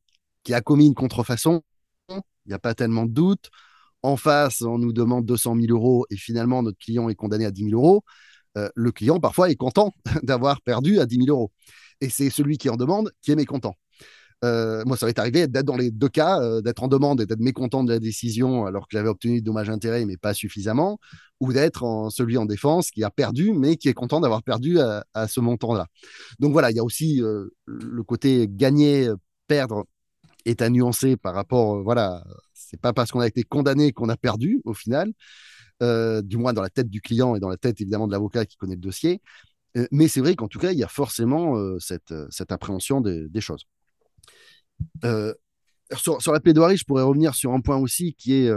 qui a commis une contrefaçon, il n'y a pas tellement de doute en face, on nous demande 200 000 euros et finalement notre client est condamné à 10 000 euros, euh, le client parfois est content [laughs] d'avoir perdu à 10 000 euros. Et c'est celui qui en demande qui est mécontent. Euh, moi, ça m'est arrivé d'être dans les deux cas, euh, d'être en demande et d'être mécontent de la décision alors que j'avais obtenu dommage intérêt mais pas suffisamment, ou d'être celui en défense qui a perdu, mais qui est content d'avoir perdu à, à ce montant-là. Donc voilà, il y a aussi le côté gagner, perdre est à nuancer par rapport, voilà, c'est pas parce qu'on a été condamné qu'on a perdu au final, euh, du moins dans la tête du client et dans la tête évidemment de l'avocat qui connaît le dossier. Euh, mais c'est vrai qu'en tout cas, il y a forcément euh, cette, appréhension des, choses. Sur, la plaidoirie, je pourrais revenir sur un point aussi qui est,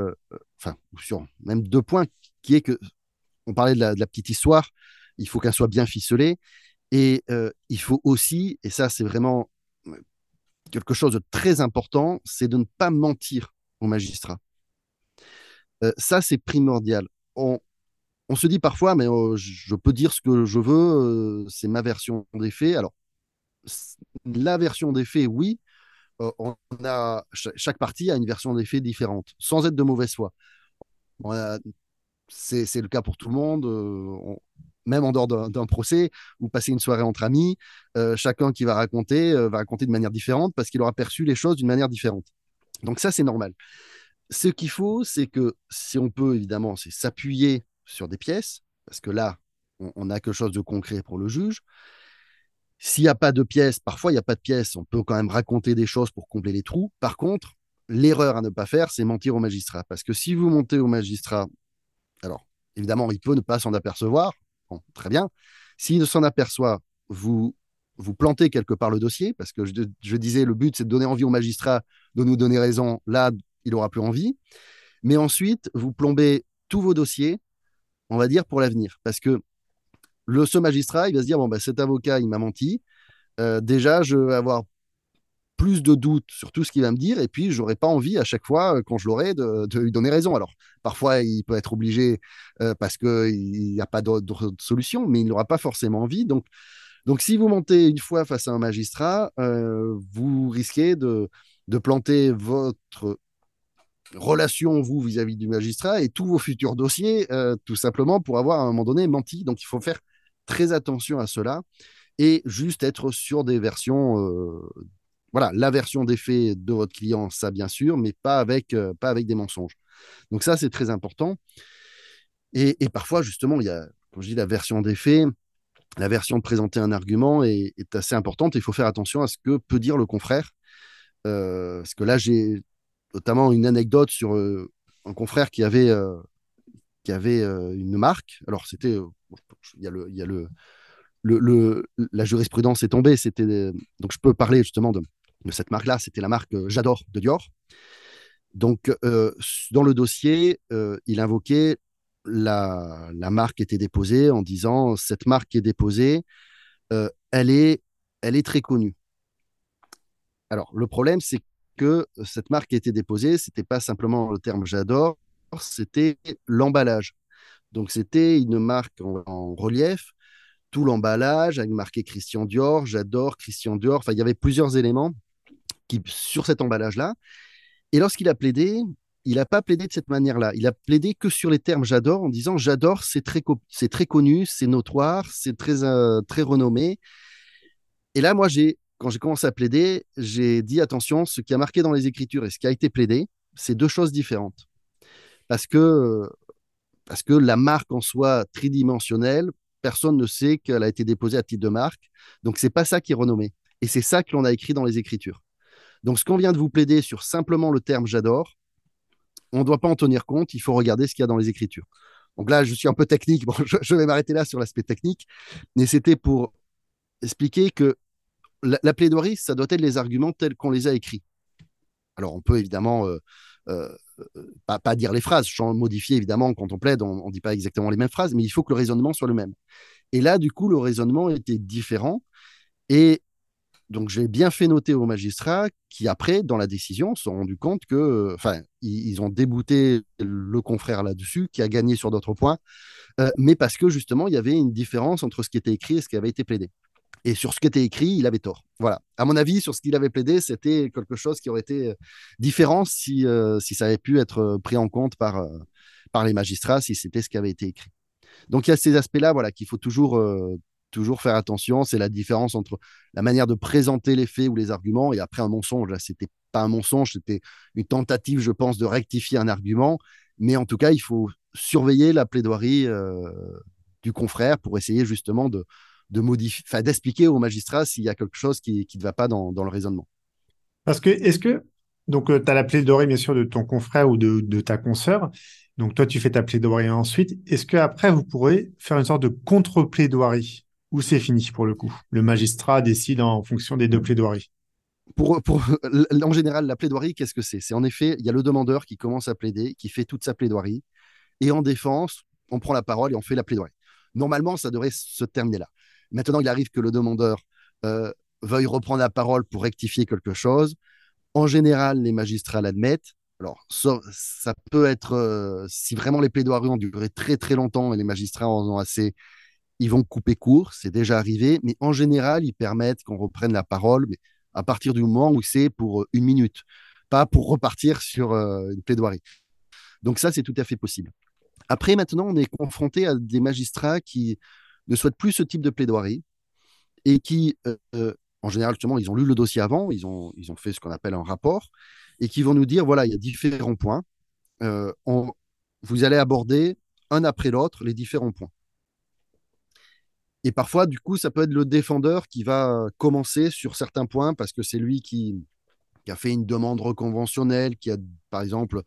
enfin, sur même deux points, qui est que on parlait de la, de la petite histoire, il faut qu'elle soit bien ficelée. Et il faut aussi, et ça c'est vraiment quelque chose de très important, c'est de ne pas mentir magistrat. Euh, ça, c'est primordial. On, se dit parfois, mais oh, je peux dire ce que je veux, euh, c'est ma version des faits. Alors, la version des faits, oui, euh, on a, chaque partie a une version des faits différente, sans être de mauvaise foi. C'est le cas pour tout le monde. même en dehors d'un procès ou passer une soirée entre amis, chacun qui va raconter va raconter de manière différente parce qu'il aura perçu les choses d'une manière différente. Donc ça, c'est normal. Ce qu'il faut, c'est que si on peut, évidemment, c'est s'appuyer sur des pièces, parce que là, on, a quelque chose de concret pour le juge. S'il n'y a pas de pièces, parfois il n'y a pas de pièces, on peut quand même raconter des choses pour combler les trous. Par contre, l'erreur à ne pas faire, c'est mentir au magistrat. Parce que si vous montez au magistrat, alors évidemment, il peut ne pas s'en apercevoir. Très bien. S'il ne s'en aperçoit, vous vous plantez quelque part le dossier, parce que je, disais, le but, c'est de donner envie au magistrat de nous donner raison. Là, il aura plus envie. Mais ensuite, vous plombez tous vos dossiers, on va dire, pour l'avenir. Parce que le, ce magistrat, il va se dire, bon, bah, cet avocat, il m'a menti. Euh, déjà, je vais avoir plus de doutes sur tout ce qu'il va me dire, et puis je n'aurai pas envie à chaque fois, quand je l'aurai, de, lui donner raison. Alors, parfois, il peut être obligé euh, parce qu'il n'y a pas d'autre solution, mais il n'aura pas forcément envie. Donc, donc, si vous montez une fois face à un magistrat, euh, vous risquez de, planter votre relation, vous, vis-à-vis du magistrat et tous vos futurs dossiers, euh, tout simplement pour avoir à un moment donné menti. Donc, il faut faire très attention à cela et juste être sur des versions, euh, voilà, la version des faits de votre client, ça bien sûr, mais pas avec, pas avec des mensonges. Donc ça, c'est très important. Et, parfois, justement, il y a, comme je dis, la version des faits, la version de présenter un argument est, assez importante. Il faut faire attention à ce que peut dire le confrère. parce que là, j'ai notamment une anecdote sur un confrère qui avait, qui avait une marque. Alors, c'était. il y a le. Y a le le, la jurisprudence est tombée. C'était donc je peux parler justement de, de cette marque-là. C'était la marque J'adore de Dior. Donc dans le dossier, il invoquait la, marque était déposée en disant cette marque est déposée, elle est elle est très connue. Alors le problème c'est que cette marque qui était déposée, c'était pas simplement le terme j'adore, c'était l'emballage. Donc c'était une marque en, relief, tout l'emballage avec marqué Christian Dior, j'adore Christian Dior. Enfin, il y avait plusieurs éléments qui, sur cet emballage-là. Et lorsqu'il a plaidé, il n'a pas plaidé de cette manière-là. Il a plaidé que sur les termes j'adore en disant j'adore, c'est très, c'est très connu, c'est notoire, c'est très, euh, très renommé. Et là, moi, j'ai quand j'ai commencé à plaider, j'ai dit attention, ce qui a marqué dans les Écritures et ce qui a été plaidé, c'est deux choses différentes. Parce que, parce que la marque en soi tridimensionnelle, personne ne sait qu'elle a été déposée à titre de marque. Donc, c'est pas ça qui est renommé. Et c'est ça que l'on a écrit dans les Écritures. Donc, ce qu'on vient de vous plaider sur simplement le terme j'adore, on ne doit pas en tenir compte. Il faut regarder ce qu'il y a dans les Écritures. Donc là, je suis un peu technique. [laughs] Bon, je vais m'arrêter là sur l'aspect technique. Mais c'était pour expliquer que la, plaidoirie, ça doit être les arguments tels qu'on les a écrits. Alors, on peut évidemment euh, euh, pas, dire les phrases, modifier évidemment quand on plaide, on ne dit pas exactement les mêmes phrases, mais il faut que le raisonnement soit le même. Et là, du coup, le raisonnement était différent. Et donc, j'ai bien fait noter aux magistrats qui, après, dans la décision, se sont rendus compte que, enfin, ils, ont débouté le confrère là-dessus, qui a gagné sur d'autres points, euh, mais parce que justement, il y avait une différence entre ce qui était écrit et ce qui avait été plaidé. Et sur ce qui était écrit, il avait tort. Voilà. À mon avis, sur ce qu'il avait plaidé, c'était quelque chose qui aurait été euh, différent si, euh, si ça avait pu être euh, pris en compte par, par les magistrats, si c'était ce qui avait été écrit. Donc il y a ces aspects-là voilà, qu'il faut toujours, toujours faire attention. C'est la différence entre la manière de présenter les faits ou les arguments et après un mensonge. Là, c'était pas un mensonge, c'était une tentative, je pense, de rectifier un argument. Mais en tout cas, il faut surveiller la plaidoirie du confrère pour essayer justement de, d'expliquer au magistrat s'il y a quelque chose qui ne va pas dans, le raisonnement. Parce que, est-ce que, donc, euh, tu as la plaidoirie, bien sûr, de ton confrère ou de, ta consoeur. Donc, toi, tu fais ta plaidoirie ensuite. Est-ce qu'après, vous pourrez faire une sorte de contre-plaidoirie? Ou c'est fini pour le coup? Le magistrat décide en fonction des deux plaidoiries pour, pour, en général, la plaidoirie, qu'est-ce que c'est? C'est en effet, il y a le demandeur qui commence à plaider, qui fait toute sa plaidoirie, et en défense, on prend la parole et on fait la plaidoirie. Normalement, ça devrait se terminer là. Maintenant, il arrive que le demandeur euh, veuille reprendre la parole pour rectifier quelque chose. En général, les magistrats l'admettent. Alors, ça, peut être, euh, si vraiment les plaidoiries ont duré très très longtemps et les magistrats en ont assez, ils vont couper court, c'est déjà arrivé, mais en général, ils permettent qu'on reprenne la parole, mais à partir du moment où c'est pour euh, une minute, pas pour repartir sur une plaidoirie. Donc ça, c'est tout à fait possible. Après, maintenant, on est confronté à des magistrats qui ne souhaitent plus ce type de plaidoirie et qui, euh, euh, en général, justement, ils ont lu le dossier avant, ils ont, ils ont fait ce qu'on appelle un rapport et qui vont nous dire voilà, il y a différents points. Euh, vous allez aborder un après l'autre les différents points. Et parfois, du coup, ça peut être le défendeur qui va commencer sur certains points parce que c'est lui qui, a fait une demande reconventionnelle, qui a, par exemple,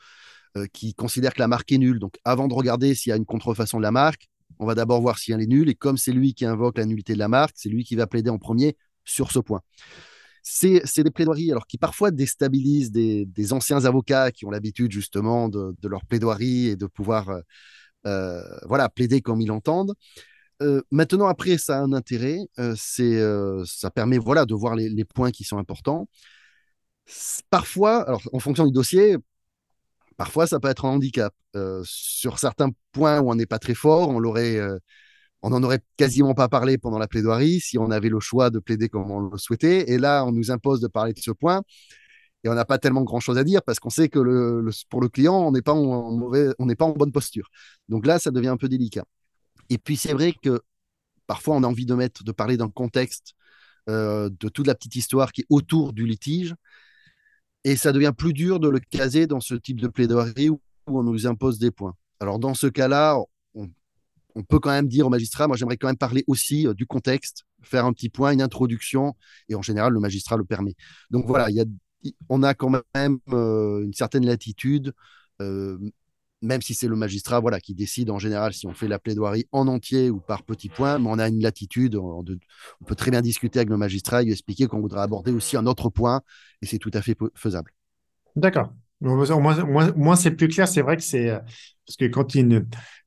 qui considère que la marque est nulle. Donc, avant de regarder s'il y a une contrefaçon de la marque, on va d'abord voir si elle est nulle. Et comme c'est lui qui invoque la nullité de la marque, c'est lui qui va plaider en premier sur ce point. C'est des plaidoiries alors, qui parfois déstabilisent des, anciens avocats qui ont l'habitude justement de, leur plaidoirie et de pouvoir voilà, plaider comme ils l'entendent. Maintenant, après, ça a un intérêt. ça permet voilà, de voir les, points qui sont importants. Parfois, alors, en fonction du dossier, Parfois, ça peut être un handicap. Sur certains points où on n'est pas très fort, on l'aurait, on n'en aurait quasiment pas parlé pendant la plaidoirie si on avait le choix de plaider comme on le souhaitait. Et là, on nous impose de parler de ce point et on n'a pas tellement grand-chose à dire parce qu'on sait que le, pour le client, on n'est pas en, on n'est pas en bonne posture. Donc là, ça devient un peu délicat. Et puis c'est vrai que parfois, on a envie de mettre, de parler d'un contexte de toute la petite histoire qui est autour du litige. Et ça devient plus dur de le caser dans ce type de plaidoirie où on nous impose des points. Alors dans ce cas-là, on, peut quand même dire au magistrat, moi j'aimerais quand même parler aussi du contexte, faire un petit point, une introduction, et en général le magistrat le permet. Donc voilà, on a quand même euh, une certaine latitude, euh, même si c'est le magistrat voilà, qui décide en général si on fait la plaidoirie en entier ou par petits points, mais on a une latitude. On, peut très bien discuter avec le magistrat lui expliquer qu'on voudrait aborder aussi un autre point, et c'est tout à fait faisable. D'accord. Moi, c'est plus clair. C'est vrai que c'est euh, parce que quand il y a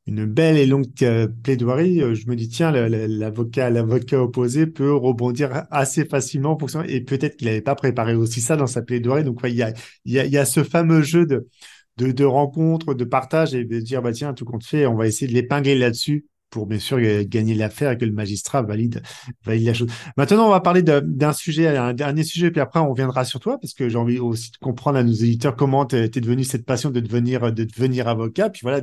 une, belle et longue euh, plaidoirie, euh, je me dis tiens, l'avocat, l'avocat opposé peut rebondir assez facilement pour. Et peut-être qu'il n'avait pas préparé aussi ça dans sa plaidoirie. Donc, a, il, y a, ce fameux jeu de, de, de rencontre, de partage et de dire bah tiens, tout compte fait, on va essayer de l'épingler là-dessus pour bien sûr gagner l'affaire et que le magistrat valide, la chose. Maintenant, on va parler d'un sujet, un dernier sujet, puis après on reviendra sur toi parce que j'ai envie aussi de comprendre à nos éditeurs comment tu es, cette passion de devenir, de devenir avocat, puis voilà,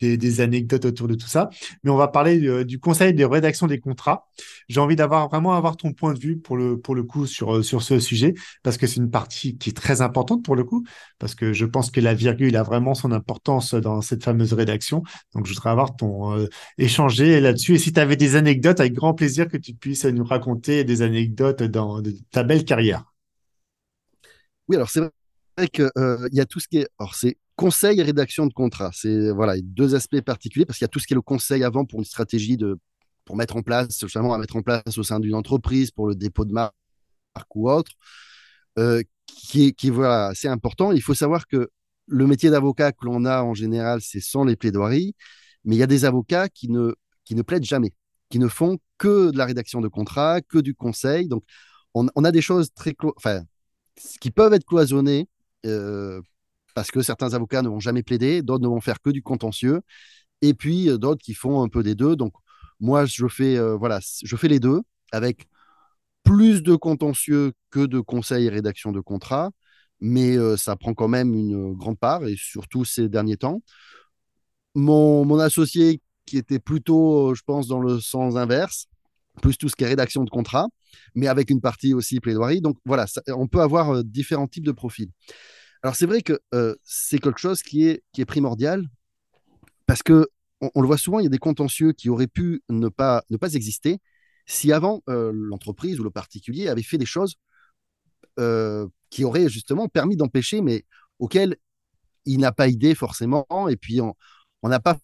des, anecdotes autour de tout ça. Mais on va parler euh, du conseil de rédaction des contrats. J'ai envie d'avoir vraiment avoir ton point de vue pour le, pour le coup sur, euh, sur ce sujet, parce que c'est une partie qui est très importante pour le coup, parce que je pense que la virgule a vraiment son importance dans cette fameuse rédaction. Donc, je voudrais avoir ton euh, échanger là-dessus. Et si tu avais des anecdotes, avec grand plaisir que tu puisses nous raconter des anecdotes dans ta belle carrière. Oui, alors c'est vrai qu'il y a tout ce qui est. conseil et rédaction de contrat. C'est voilà deux aspects particuliers parce qu'il y a tout ce qui est le conseil avant pour une stratégie de pour mettre en place, justement à mettre en place au sein d'une entreprise pour le dépôt de marque ou autre, euh, qui, qui voilà assez important. Il faut savoir que le métier d'avocat que l'on a en général, c'est sans les plaidoiries, mais il y a des avocats qui ne qui ne plaident jamais, qui ne font que de la rédaction de contrat, que du conseil. Donc on, a des choses très enfin qui peuvent être cloisonnées euh, parce que certains avocats ne vont jamais plaider, d'autres ne vont faire que du contentieux, et puis euh, d'autres qui font un peu des deux. Donc moi, je fais, euh, voilà, je fais les deux avec plus de contentieux que de conseils et rédaction de contrats, mais euh, ça prend quand même une grande part, et surtout ces derniers temps. Mon, associé, qui était plutôt, je pense, dans le sens inverse, plus tout ce qui est rédaction de contrat, mais avec une partie aussi plaidoirie. Donc voilà, on peut avoir différents types de profils. Alors c'est vrai que euh, c'est quelque chose qui est, qui est primordial parce que on, le voit souvent, il y a des contentieux qui auraient pu ne pas, ne pas exister si avant euh, l'entreprise ou le particulier avait fait des choses euh, qui auraient justement permis d'empêcher, mais auxquelles il n'a pas idée forcément, et puis on n'a pas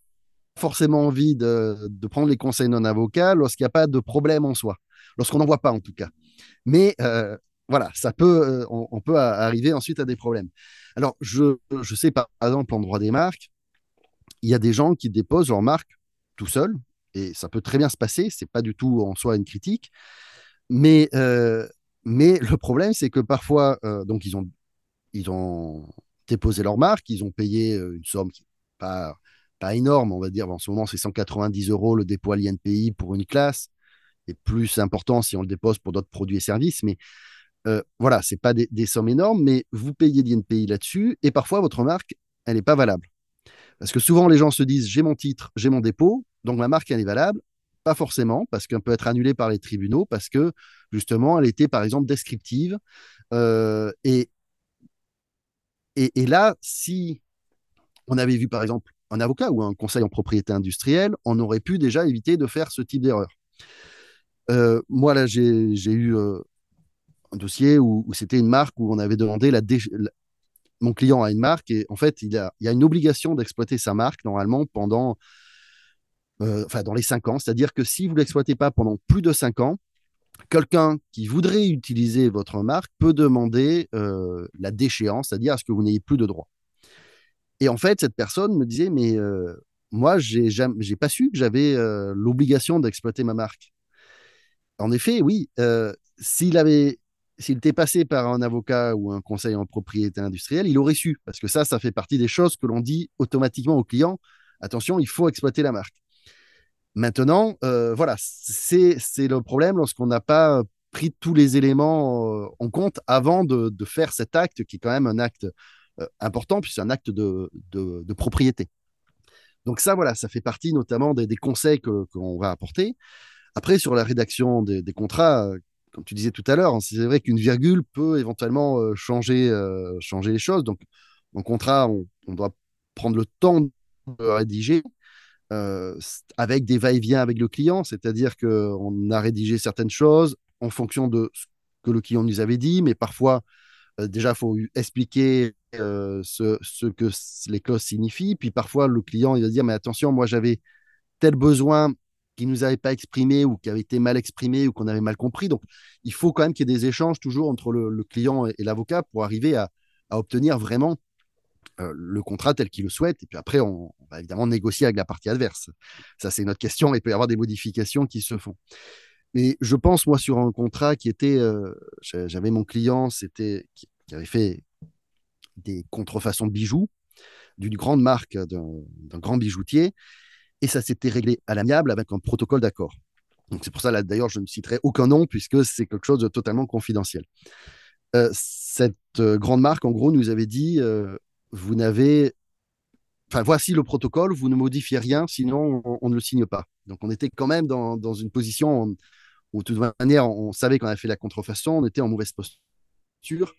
forcément envie de, de prendre les conseils d'un avocat lorsqu'il n'y a pas de problème en soi, lorsqu'on n'en voit pas en tout cas. Mais voilà, ça peut, euh, on, peut arriver ensuite à des problèmes. Alors, je, sais par exemple en droit des marques, il y a des gens qui déposent leur marque tout seul, et ça peut très bien se passer, c'est pas du tout en soi une critique, mais, euh, mais le problème, c'est que parfois, euh, donc ils ont, ils ont déposé leur marque, ils ont payé une somme qui n'est pas, pas énorme, on va dire, en ce moment c'est 190 euros le dépôt à l'INPI pour une classe, et plus important si on le dépose pour d'autres produits et services, mais euh, voilà, c'est pas des, sommes énormes, mais vous payez l'INPI là-dessus, et parfois votre marque, elle n'est pas valable. Parce que souvent les gens se disent j'ai mon titre, j'ai mon dépôt, donc ma marque elle est valable. Pas forcément, parce qu'elle peut être annulée par les tribunaux, parce que justement elle était par exemple descriptive. Et, et, là, si on avait vu par exemple un avocat ou un conseil en propriété industrielle, on aurait pu déjà éviter de faire ce type d'erreur. Moi, là, j'ai eu un dossier où, c'était une marque où on avait demandé la, mon client a une marque et en fait il, a, il a une obligation d'exploiter sa marque normalement pendant euh, enfin dans les cinq ans. C'est-à-dire que si vous l'exploitez pas pendant plus de cinq ans quelqu'un qui voudrait utiliser votre marque peut demander euh, la déchéance c'est-à-dire à ce que vous n'ayez plus de droit et en fait cette personne me disait mais euh, moi j'ai j'ai pas su que j'avais l'obligation d'exploiter ma marque. En effet oui s'il avait s'il était passé par un avocat ou un conseil en propriété industrielle, il aurait su, parce que ça, ça fait partie des choses que l'on dit automatiquement aux clients. Attention, il faut exploiter la marque. Maintenant, euh, voilà, c'est le problème lorsqu'on n'a pas pris tous les éléments euh, en compte avant de, faire cet acte, qui est quand même un acte euh, important, puis c'est un acte de, propriété. Donc ça, voilà, ça fait partie notamment des, conseils qu'on va apporter. Après, sur la rédaction des contrats, comme tu disais tout à l'heure, hein, c'est vrai qu'une virgule peut éventuellement changer, les choses. Donc, en contrat, on, on doit prendre le temps de rédiger. avec des va-et-vient avec le client, c'est-à-dire qu'on a rédigé certaines choses en fonction de ce que le client nous avait dit, mais parfois, déjà, il faut expliquer ce, ce, que les clauses signifient, puis parfois, le client il va dire, mais attention, moi j'avais tel besoin qui nous avait pas exprimé ou qui avait été mal exprimé ou qu'on avait mal compris. Donc, il faut quand même qu'il y ait des échanges toujours entre le, client et, l'avocat pour arriver à, obtenir vraiment euh, le contrat tel qu'il le souhaite. Et puis après, on, va évidemment négocier avec la partie adverse. Ça, c'est notre question. Il peut y avoir des modifications qui se font. Mais je pense, moi, sur un contrat qui était. Euh, j'avais mon client, c'était qui, avait fait des contrefaçons de bijoux d'une grande marque, d'un grand bijoutier et ça s'était réglé à l'amiable avec un protocole d'accord. C'est pour ça, d'ailleurs, je ne citerai aucun nom puisque c'est quelque chose de totalement confidentiel. Euh, cette euh, grande marque, en gros, nous avait dit, euh, vous n'avez... Enfin, voici le protocole, vous ne modifiez rien, sinon on, ne le signe pas. Donc on était quand même dans, dans une position où, de toute manière, on savait qu'on avait fait la contrefaçon, on était en mauvaise posture.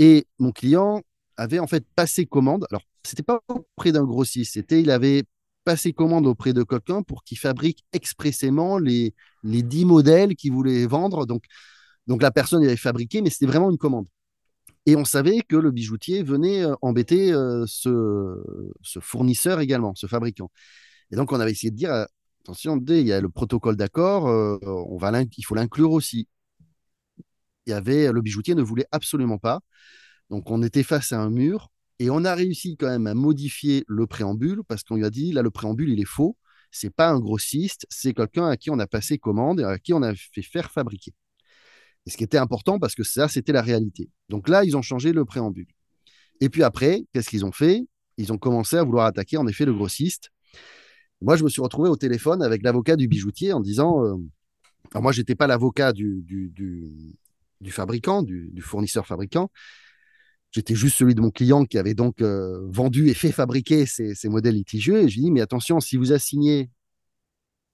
Et mon client avait en fait passé commande. Alors, c'était pas auprès d'un grossiste, c'était il avait passer commande auprès de quelqu'un pour qu'il fabrique expressément les, les 10 modèles qu'il voulait vendre. Donc, donc la personne il avait fabriqué, mais c'était vraiment une commande. Et on savait que le bijoutier venait euh, embêter euh, ce, ce, fournisseur également, ce fabricant. Et donc on avait essayé de dire, euh, attention, il y a le protocole d'accord, on va il faut l'inclure aussi. Il y avait, le bijoutier ne voulait absolument pas. Donc on était face à un mur et on a réussi quand même à modifier le préambule parce qu'on lui a dit là, le préambule, il est faux. C'est pas un grossiste, c'est quelqu'un à qui on a passé commande et à qui on a fait faire fabriquer. Et ce qui était important parce que ça, c'était la réalité. Donc là, ils ont changé le préambule. Et puis après, qu'est-ce qu'ils ont fait? Ils ont commencé à vouloir attaquer en effet le grossiste. Moi, je me suis retrouvé au téléphone avec l'avocat du bijoutier en disant euh, alors moi, j'étais pas l'avocat du, du, du, fabricant, du, fournisseur fabricant, J'étais juste celui de mon client qui avait donc euh, vendu et fait fabriquer ces, modèles litigieux. Et je lui dis, mais attention, si vous assignez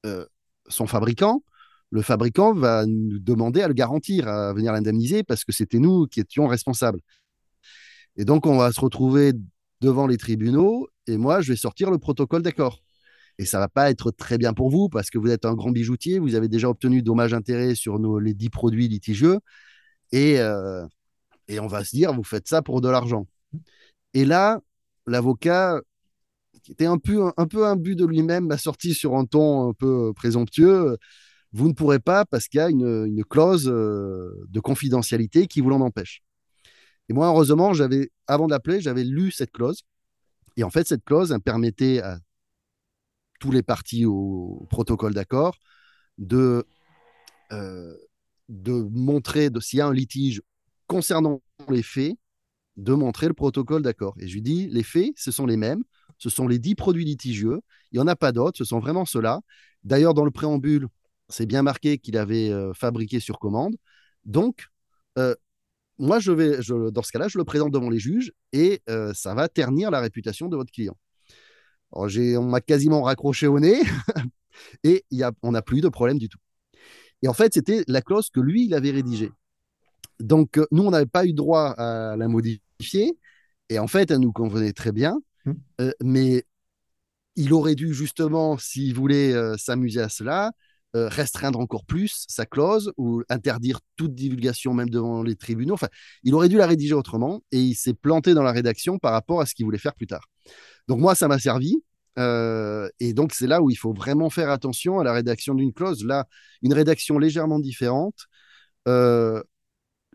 euh, son fabricant, le fabricant va nous demander à le garantir, à venir l'indemniser, parce que c'était nous qui étions responsables. Et donc, on va se retrouver devant les tribunaux, et moi, je vais sortir le protocole d'accord. Et ça va pas être très bien pour vous, parce que vous êtes un grand bijoutier, vous avez déjà obtenu dommages-intérêts sur nos, les dix produits litigieux, et... Euh, et on va se dire, vous faites ça pour de l'argent. Et là, l'avocat, qui était un peu, un peu imbu de lui-même, m'a sorti sur un ton un peu présomptueux. Vous ne pourrez pas parce qu'il y a une, clause euh, de confidentialité qui vous l'en empêche. Et moi, heureusement, j'avais, avant de l'appeler, j'avais lu cette clause. Et en fait, cette clause permettait à tous les partis au protocole d'accord de, euh, de montrer, de, s'il y a un litige concernant les faits, de montrer le protocole d'accord. Et je lui dis, les faits, ce sont les mêmes, ce sont les dix produits litigieux, il n'y en a pas d'autres, ce sont vraiment ceux-là. D'ailleurs, dans le préambule, c'est bien marqué qu'il avait euh, fabriqué sur commande. Donc, euh, moi, je vais, je, dans ce cas-là, je le présente devant les juges et euh, ça va ternir la réputation de votre client. Alors, on m'a quasiment raccroché au nez [laughs] et y a, on n'a plus de problème du tout. Et en fait, c'était la clause que lui, il avait rédigée. Donc, euh, nous, on n'avait pas eu droit à la modifier. Et en fait, elle nous convenait très bien. Mmh. Euh, mais il aurait dû, justement, s'il voulait euh, s'amuser à cela, restreindre encore plus sa clause ou interdire toute divulgation, même devant les tribunaux. Enfin, il aurait dû la rédiger autrement. Et il s'est planté dans la rédaction par rapport à ce qu'il voulait faire plus tard. Donc, moi, ça m'a servi. et donc, c'est là où il faut vraiment faire attention à la rédaction d'une clause. Là, une rédaction légèrement différente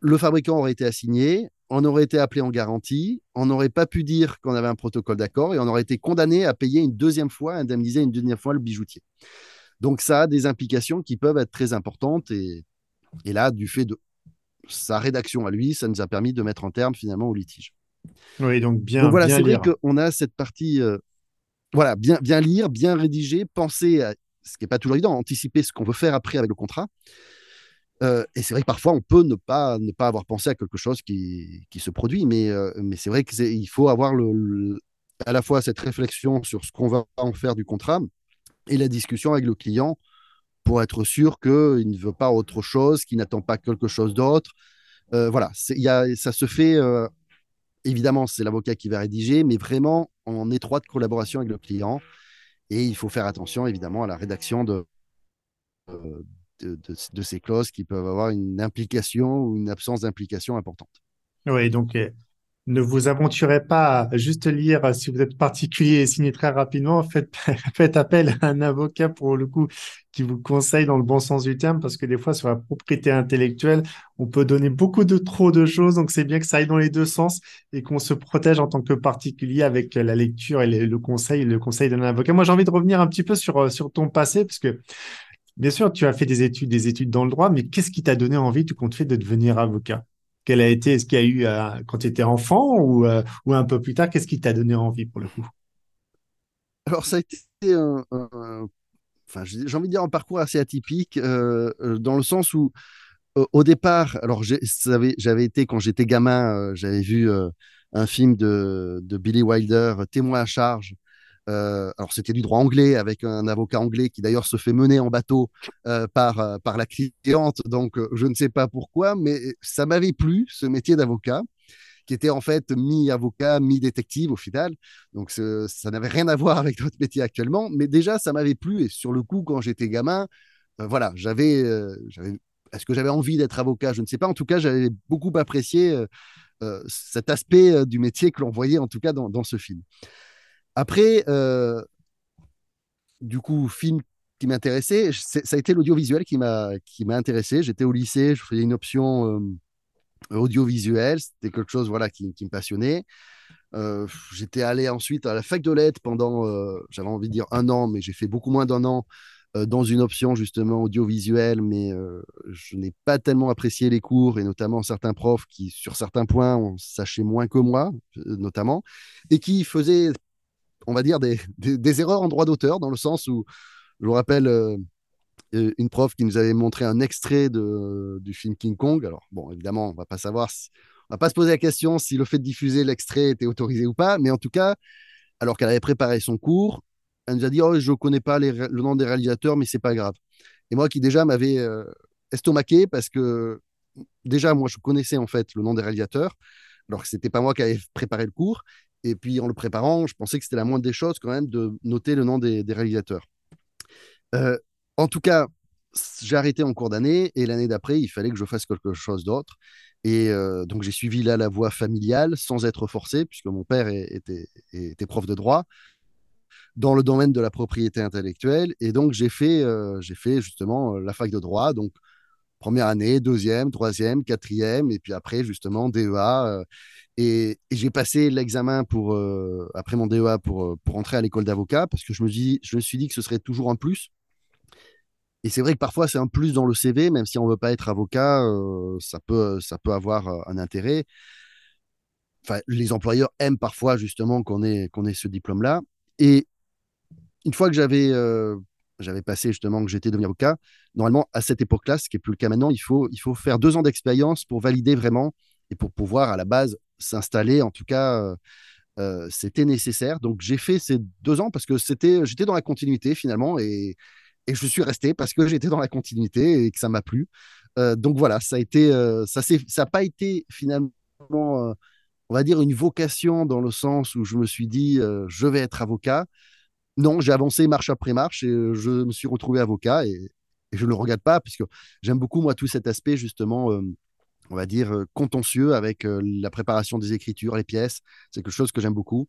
le fabricant aurait été assigné, on aurait été appelé en garantie, on n'aurait pas pu dire qu'on avait un protocole d'accord et on aurait été condamné à payer une deuxième fois, indemniser une deuxième fois le bijoutier. Donc ça a des implications qui peuvent être très importantes et, là, du fait de sa rédaction à lui, ça nous a permis de mettre en terme finalement au litige. Oui, donc bien. voilà, c'est vrai qu'on a cette partie, euh, voilà, bien, bien lire, bien rédiger, penser à ce qui n'est pas toujours évident, anticiper ce qu'on veut faire après avec le contrat. Euh, et c'est vrai que parfois, on peut ne pas, ne pas avoir pensé à quelque chose qui, qui se produit, mais, euh, mais c'est vrai qu'il faut avoir le, à la fois cette réflexion sur ce qu'on va en faire du contrat et la discussion avec le client pour être sûr qu'il ne veut pas autre chose, qu'il n'attend pas quelque chose d'autre. voilà, y a, ça se fait, évidemment, c'est l'avocat qui va rédiger, mais vraiment en étroite collaboration avec le client. Et il faut faire attention, évidemment, à la rédaction de, de, ces clauses qui peuvent avoir une implication ou une absence d'implication importante. Oui, donc ne vous aventurez pas à juste lire euh, si vous êtes particulier et signer très rapidement. [laughs] Faites, appel à un avocat pour le coup qui vous conseille dans le bon sens du terme parce que des fois sur la propriété intellectuelle, on peut donner beaucoup de trop de choses. Donc c'est bien que ça aille dans les deux sens et qu'on se protège en tant que particulier avec la lecture et le, conseil, le conseil d'un avocat. Moi j'ai envie de revenir un petit peu sur, euh, sur ton passé parce que bien sûr tu as fait des études, des études dans le droit, mais qu'est-ce qui t'a donné envie, tu comptes fait de devenir avocat? quelle a été, est-ce qu'il y a eu euh, quand tu étais enfant ou, euh, ou un peu plus tard, qu'est-ce qui t'a donné envie pour le coup? Alors, ça a été un, enfin, j'ai envie de dire un parcours assez atypique, euh, dans le sens où, au départ, alors j'avais été, quand j'étais gamin, j'avais vu un film de, de, Billy Wilder, Témoin à charge, euh, alors c'était du droit anglais avec un avocat anglais qui d'ailleurs se fait mener en bateau euh, par, euh, par la cliente. Donc je ne sais pas pourquoi, mais ça m'avait plu ce métier d'avocat qui était en fait mi-avocat, mi-détective au final. Donc ça n'avait rien à voir avec [laughs] notre métier actuellement, mais déjà ça m'avait plu et sur le coup quand j'étais gamin, voilà, j'avais, est-ce que j'avais envie d'être avocat? Je ne sais pas. En tout cas, j'avais beaucoup apprécié cet aspect du métier que l'on voyait en tout cas dans ce film. Après, euh, du coup, film qui m'intéressait, ça a été l'audiovisuel qui m'a intéressé. J'étais au lycée, je faisais une option euh, audiovisuelle, c'était quelque chose voilà qui, me passionnait. Euh, j'étais allé ensuite à la fac de lettres pendant, j'avais envie de dire un an, mais j'ai fait beaucoup moins d'un an dans une option justement audiovisuelle, mais je n'ai pas tellement apprécié les cours et notamment certains profs qui, sur certains points, on sachait moins que moi, notamment, et qui faisaient on va dire, des, erreurs en droit d'auteur, dans le sens où, je vous rappelle, euh, euh, une prof qui nous avait montré un extrait de, du film King Kong. Alors, bon, évidemment, on va pas savoir, on va pas se poser la question si le fait de diffuser l'extrait était autorisé ou pas, mais en tout cas, alors qu'elle avait préparé son cours, elle nous a dit oh, Je ne connais pas le nom des réalisateurs, mais c'est pas grave. Et moi qui déjà m'avais euh, estomaqué parce que déjà, moi, je connaissais en fait le nom des réalisateurs, alors que ce n'était pas moi qui avais préparé le cours. Et puis en le préparant, je pensais que c'était la moindre des choses quand même de noter le nom des, réalisateurs. Euh, en tout cas, j'ai arrêté en cours d'année et l'année d'après, il fallait que je fasse quelque chose d'autre. Et euh, donc j'ai suivi là la voie familiale sans être forcé, puisque mon père était, prof de droit dans le domaine de la propriété intellectuelle. Et donc j'ai fait, euh, j'ai fait justement la fac de droit. Donc première année, deuxième, troisième, quatrième, et puis après, justement, DEA. Euh, et, j'ai passé l'examen pour, euh, après mon DEA pour, euh, pour entrer à l'école d'avocat, parce que je me, dis, je me suis dit que ce serait toujours un plus. Et c'est vrai que parfois, c'est un plus dans le CV, même si on ne veut pas être avocat, ça, peut, ça peut avoir un intérêt. Enfin, les employeurs aiment parfois justement qu'on ait, qu'on ait ce diplôme-là. Et une fois que j'avais j'avais passé justement que j'étais devenu avocat. Normalement, à cette époque-là, ce qui n'est plus le cas maintenant, il faut, il faut faire deux ans d'expérience pour valider vraiment et pour pouvoir à la base s'installer. En tout cas, euh, euh, c'était nécessaire. Donc j'ai fait ces deux ans parce que c'était, j'étais dans la continuité finalement et, et je suis resté parce que j'étais dans la continuité et que ça m'a plu. Euh, donc voilà, ça a été, ça n'a pas été finalement, on va dire, une vocation dans le sens où je me suis dit, je vais être avocat non, j'ai avancé marche après marche et euh, je me suis retrouvé avocat et, je ne le regrette pas puisque j'aime beaucoup, moi, tout cet aspect, justement, euh, on va dire, euh, contentieux avec la préparation des écritures, les pièces. C'est quelque chose que j'aime beaucoup.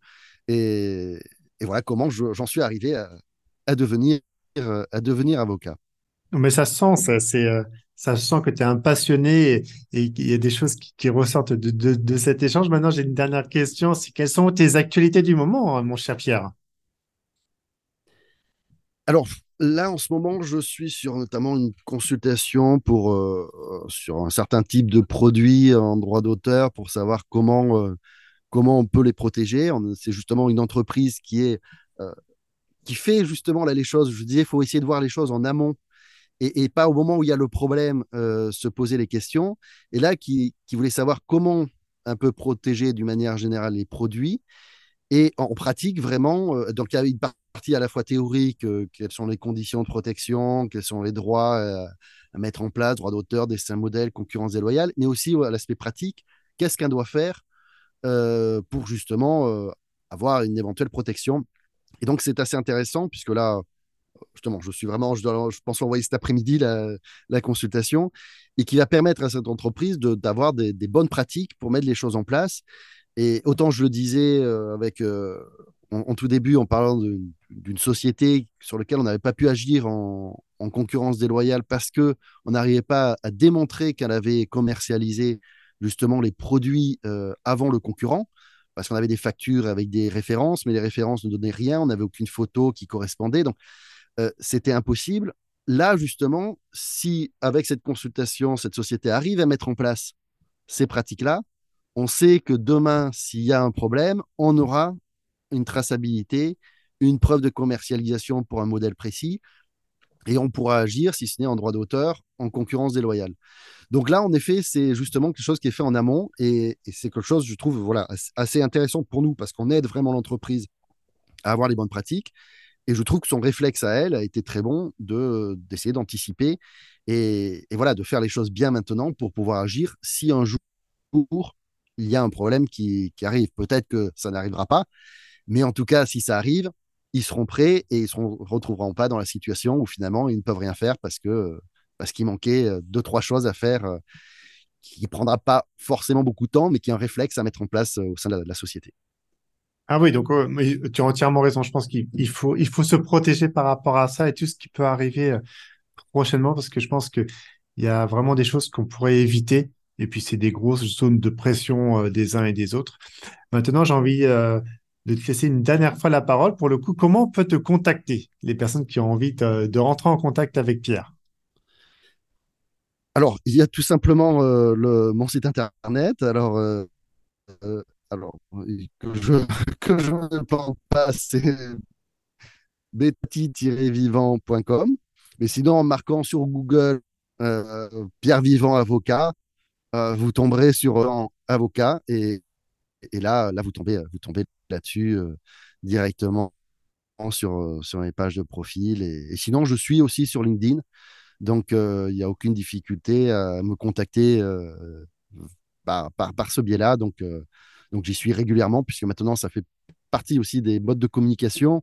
Et, voilà comment j'en suis arrivé à, devenir, avocat. Mais ça sent, ça, c'est, sent que tu es un passionné et il y a des choses qui, ressortent de, de, cet échange. Maintenant, j'ai une dernière question. C'est quelles sont tes actualités du moment, mon cher Pierre? Alors là, en ce moment, je suis sur notamment une consultation pour, euh, euh, sur un certain type de produits en droit d'auteur pour savoir comment, euh, comment on peut les protéger. C'est justement une entreprise qui, est, qui fait justement là les choses. Je disais, il faut essayer de voir les choses en amont et, pas au moment où il y a le problème se poser les questions. Et là, qui, voulait savoir comment un peu protéger d'une manière générale les produits. Et en pratique, vraiment, donc il y a à la fois théorique, quelles sont les conditions de protection, quels sont les droits à mettre en place, droits d'auteur, dessin modèle, concurrence déloyale, mais aussi à l'aspect pratique, qu'est-ce qu'un doit faire pour justement avoir une éventuelle protection? Et donc, c'est assez intéressant, puisque là, justement, je suis vraiment, je, pense envoyer cet après-midi la, consultation, et qui va permettre à cette entreprise d'avoir des, bonnes pratiques pour mettre les choses en place. Et autant je le disais euh, avec, euh, en, tout début en parlant d'une société sur laquelle on n'avait pas pu agir en, concurrence déloyale parce que on n'arrivait pas à démontrer qu'elle avait commercialisé justement les produits euh, avant le concurrent parce qu'on avait des factures avec des références, mais les références ne donnaient rien, on n'avait aucune photo qui correspondait, donc euh, c'était impossible. Là, justement, si avec cette consultation, cette société arrive à mettre en place ces pratiques-là, on sait que demain, s'il y a un problème, on aura une traçabilité, une preuve de commercialisation pour un modèle précis, et on pourra agir, si ce n'est en droit d'auteur, en concurrence déloyale. Donc là, en effet, c'est justement quelque chose qui est fait en amont et, c'est quelque chose, je trouve, voilà, assez intéressant pour nous parce qu'on aide vraiment l'entreprise à avoir les bonnes pratiques. Et je trouve que son réflexe à elle a été très bon de d'essayer d'anticiper et, voilà, de faire les choses bien maintenant pour pouvoir agir si un jour il y a un problème qui, qui arrive. Peut-être que ça n'arrivera pas, mais en tout cas, si ça arrive, ils seront prêts et ils ne se retrouveront pas dans la situation où finalement ils ne peuvent rien faire parce que parce qu'il manquait euh, deux, trois choses à faire euh, qui ne prendra pas forcément beaucoup de temps, mais qui est un réflexe à mettre en place euh, au sein de la, société. Ah oui, donc tu as entièrement raison. Je pense qu'il faut, il faut se protéger par rapport à ça et tout ce qui peut arriver prochainement, parce que je pense qu'il y a vraiment des choses qu'on pourrait éviter. Et puis, c'est des grosses zones de pression des uns et des autres. Maintenant, j'ai envie de te laisser une dernière fois la parole. Pour le coup, comment on peut te contacter, les personnes qui ont envie de rentrer en contact avec Pierre? Alors, il y a tout simplement euh, le, mon site internet. Alors, euh, euh, [laughs] que, je, ne pense pas, c'est betty-vivant.com. Mais sinon, en marquant sur Google Pierre Vivant avocat, vous tomberez sur avocat et, et, là, là, vous tombez, vous tombez là-dessus directement sur, sur mes pages de profil. et, sinon, je suis aussi sur LinkedIn. Donc, euh, il n'y a aucune difficulté à me contacter euh, par, ce biais-là. Donc, euh, donc j'y suis régulièrement, puisque maintenant, ça fait partie aussi des modes de communication.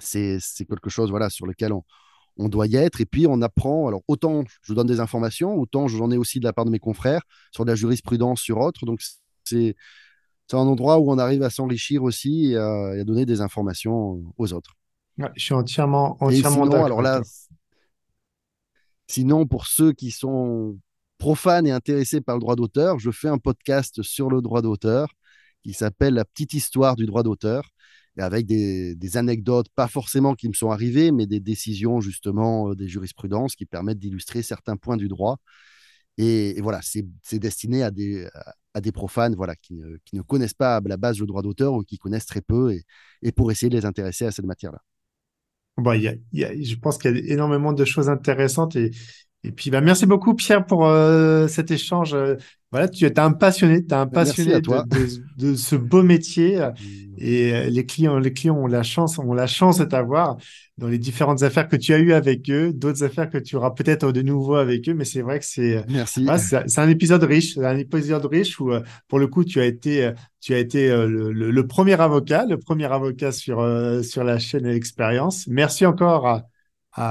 C'est quelque chose voilà, sur lequel on, doit y être. Et puis, on apprend. Alors, autant je donne des informations, autant j'en ai aussi de la part de mes confrères sur la jurisprudence, sur autres. Donc, c'est un endroit où on arrive à s'enrichir aussi et à, donner des informations aux autres. je suis entièrement, entièrement d'accord. Alors là, Sinon, pour ceux qui sont profanes et intéressés par le droit d'auteur, je fais un podcast sur le droit d'auteur qui s'appelle La petite histoire du droit d'auteur, et avec des, anecdotes, pas forcément qui me sont arrivées, mais des décisions justement euh, des jurisprudences qui permettent d'illustrer certains points du droit. Et, voilà, c'est destiné à des, à des profanes voilà, qui ne, connaissent pas à la base le droit d'auteur ou qui connaissent très peu, et, pour essayer de les intéresser à cette matière-là. Bon, il y a, je pense qu'il y a énormément de choses intéressantes et, et puis bah, merci beaucoup Pierre pour euh, cet échange. Euh, voilà, tu es un passionné, tu es un passionné de, de, ce beau métier mmh. et euh, les clients, les clients ont la chance, ont la chance de t'avoir dans les différentes affaires que tu as eues avec eux, d'autres affaires que tu auras peut-être de nouveau avec eux, mais c'est vrai que c'est Merci. c'est un épisode riche, un épisode riche où pour le coup tu as été tu as été le, le, premier avocat, le premier avocat sur sur la chaîne Expérience. Merci encore à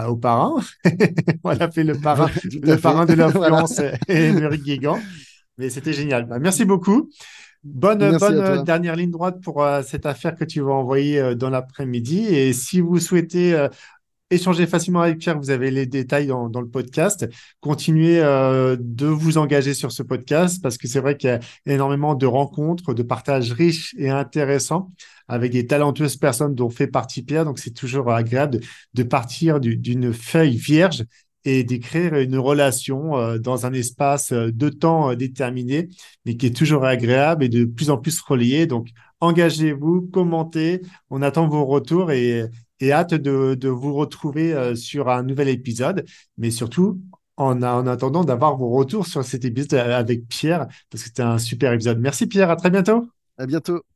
au parrain. [laughs] on a fait le parrain, [laughs] le parrain de [laughs] l'influence et Émeric Guégan. Mais c'était génial. Bah, merci beaucoup. Bonne, bonne dernière ligne droite pour euh, cette affaire que tu vas envoyer euh, dans l'après-midi. Et si vous souhaitez euh, échanger facilement avec Pierre, vous avez les détails dans, le podcast. Continuez de vous engager sur ce podcast parce que c'est vrai qu'il y a énormément de rencontres, de partages riches et intéressants avec des talentueuses personnes dont fait partie Pierre. Donc, c'est toujours agréable de, partir d'une feuille vierge et d'écrire une relation euh, dans un espace euh, de temps euh, déterminé, mais qui est toujours agréable et de plus en plus relié. Donc, engagez-vous, commentez. On attend vos retours et, hâte de, vous retrouver sur un nouvel épisode. Mais surtout, en, en attendant d'avoir vos retours sur cet épisode avec Pierre, parce que c'était un super épisode. Merci Pierre, à très bientôt. À bientôt.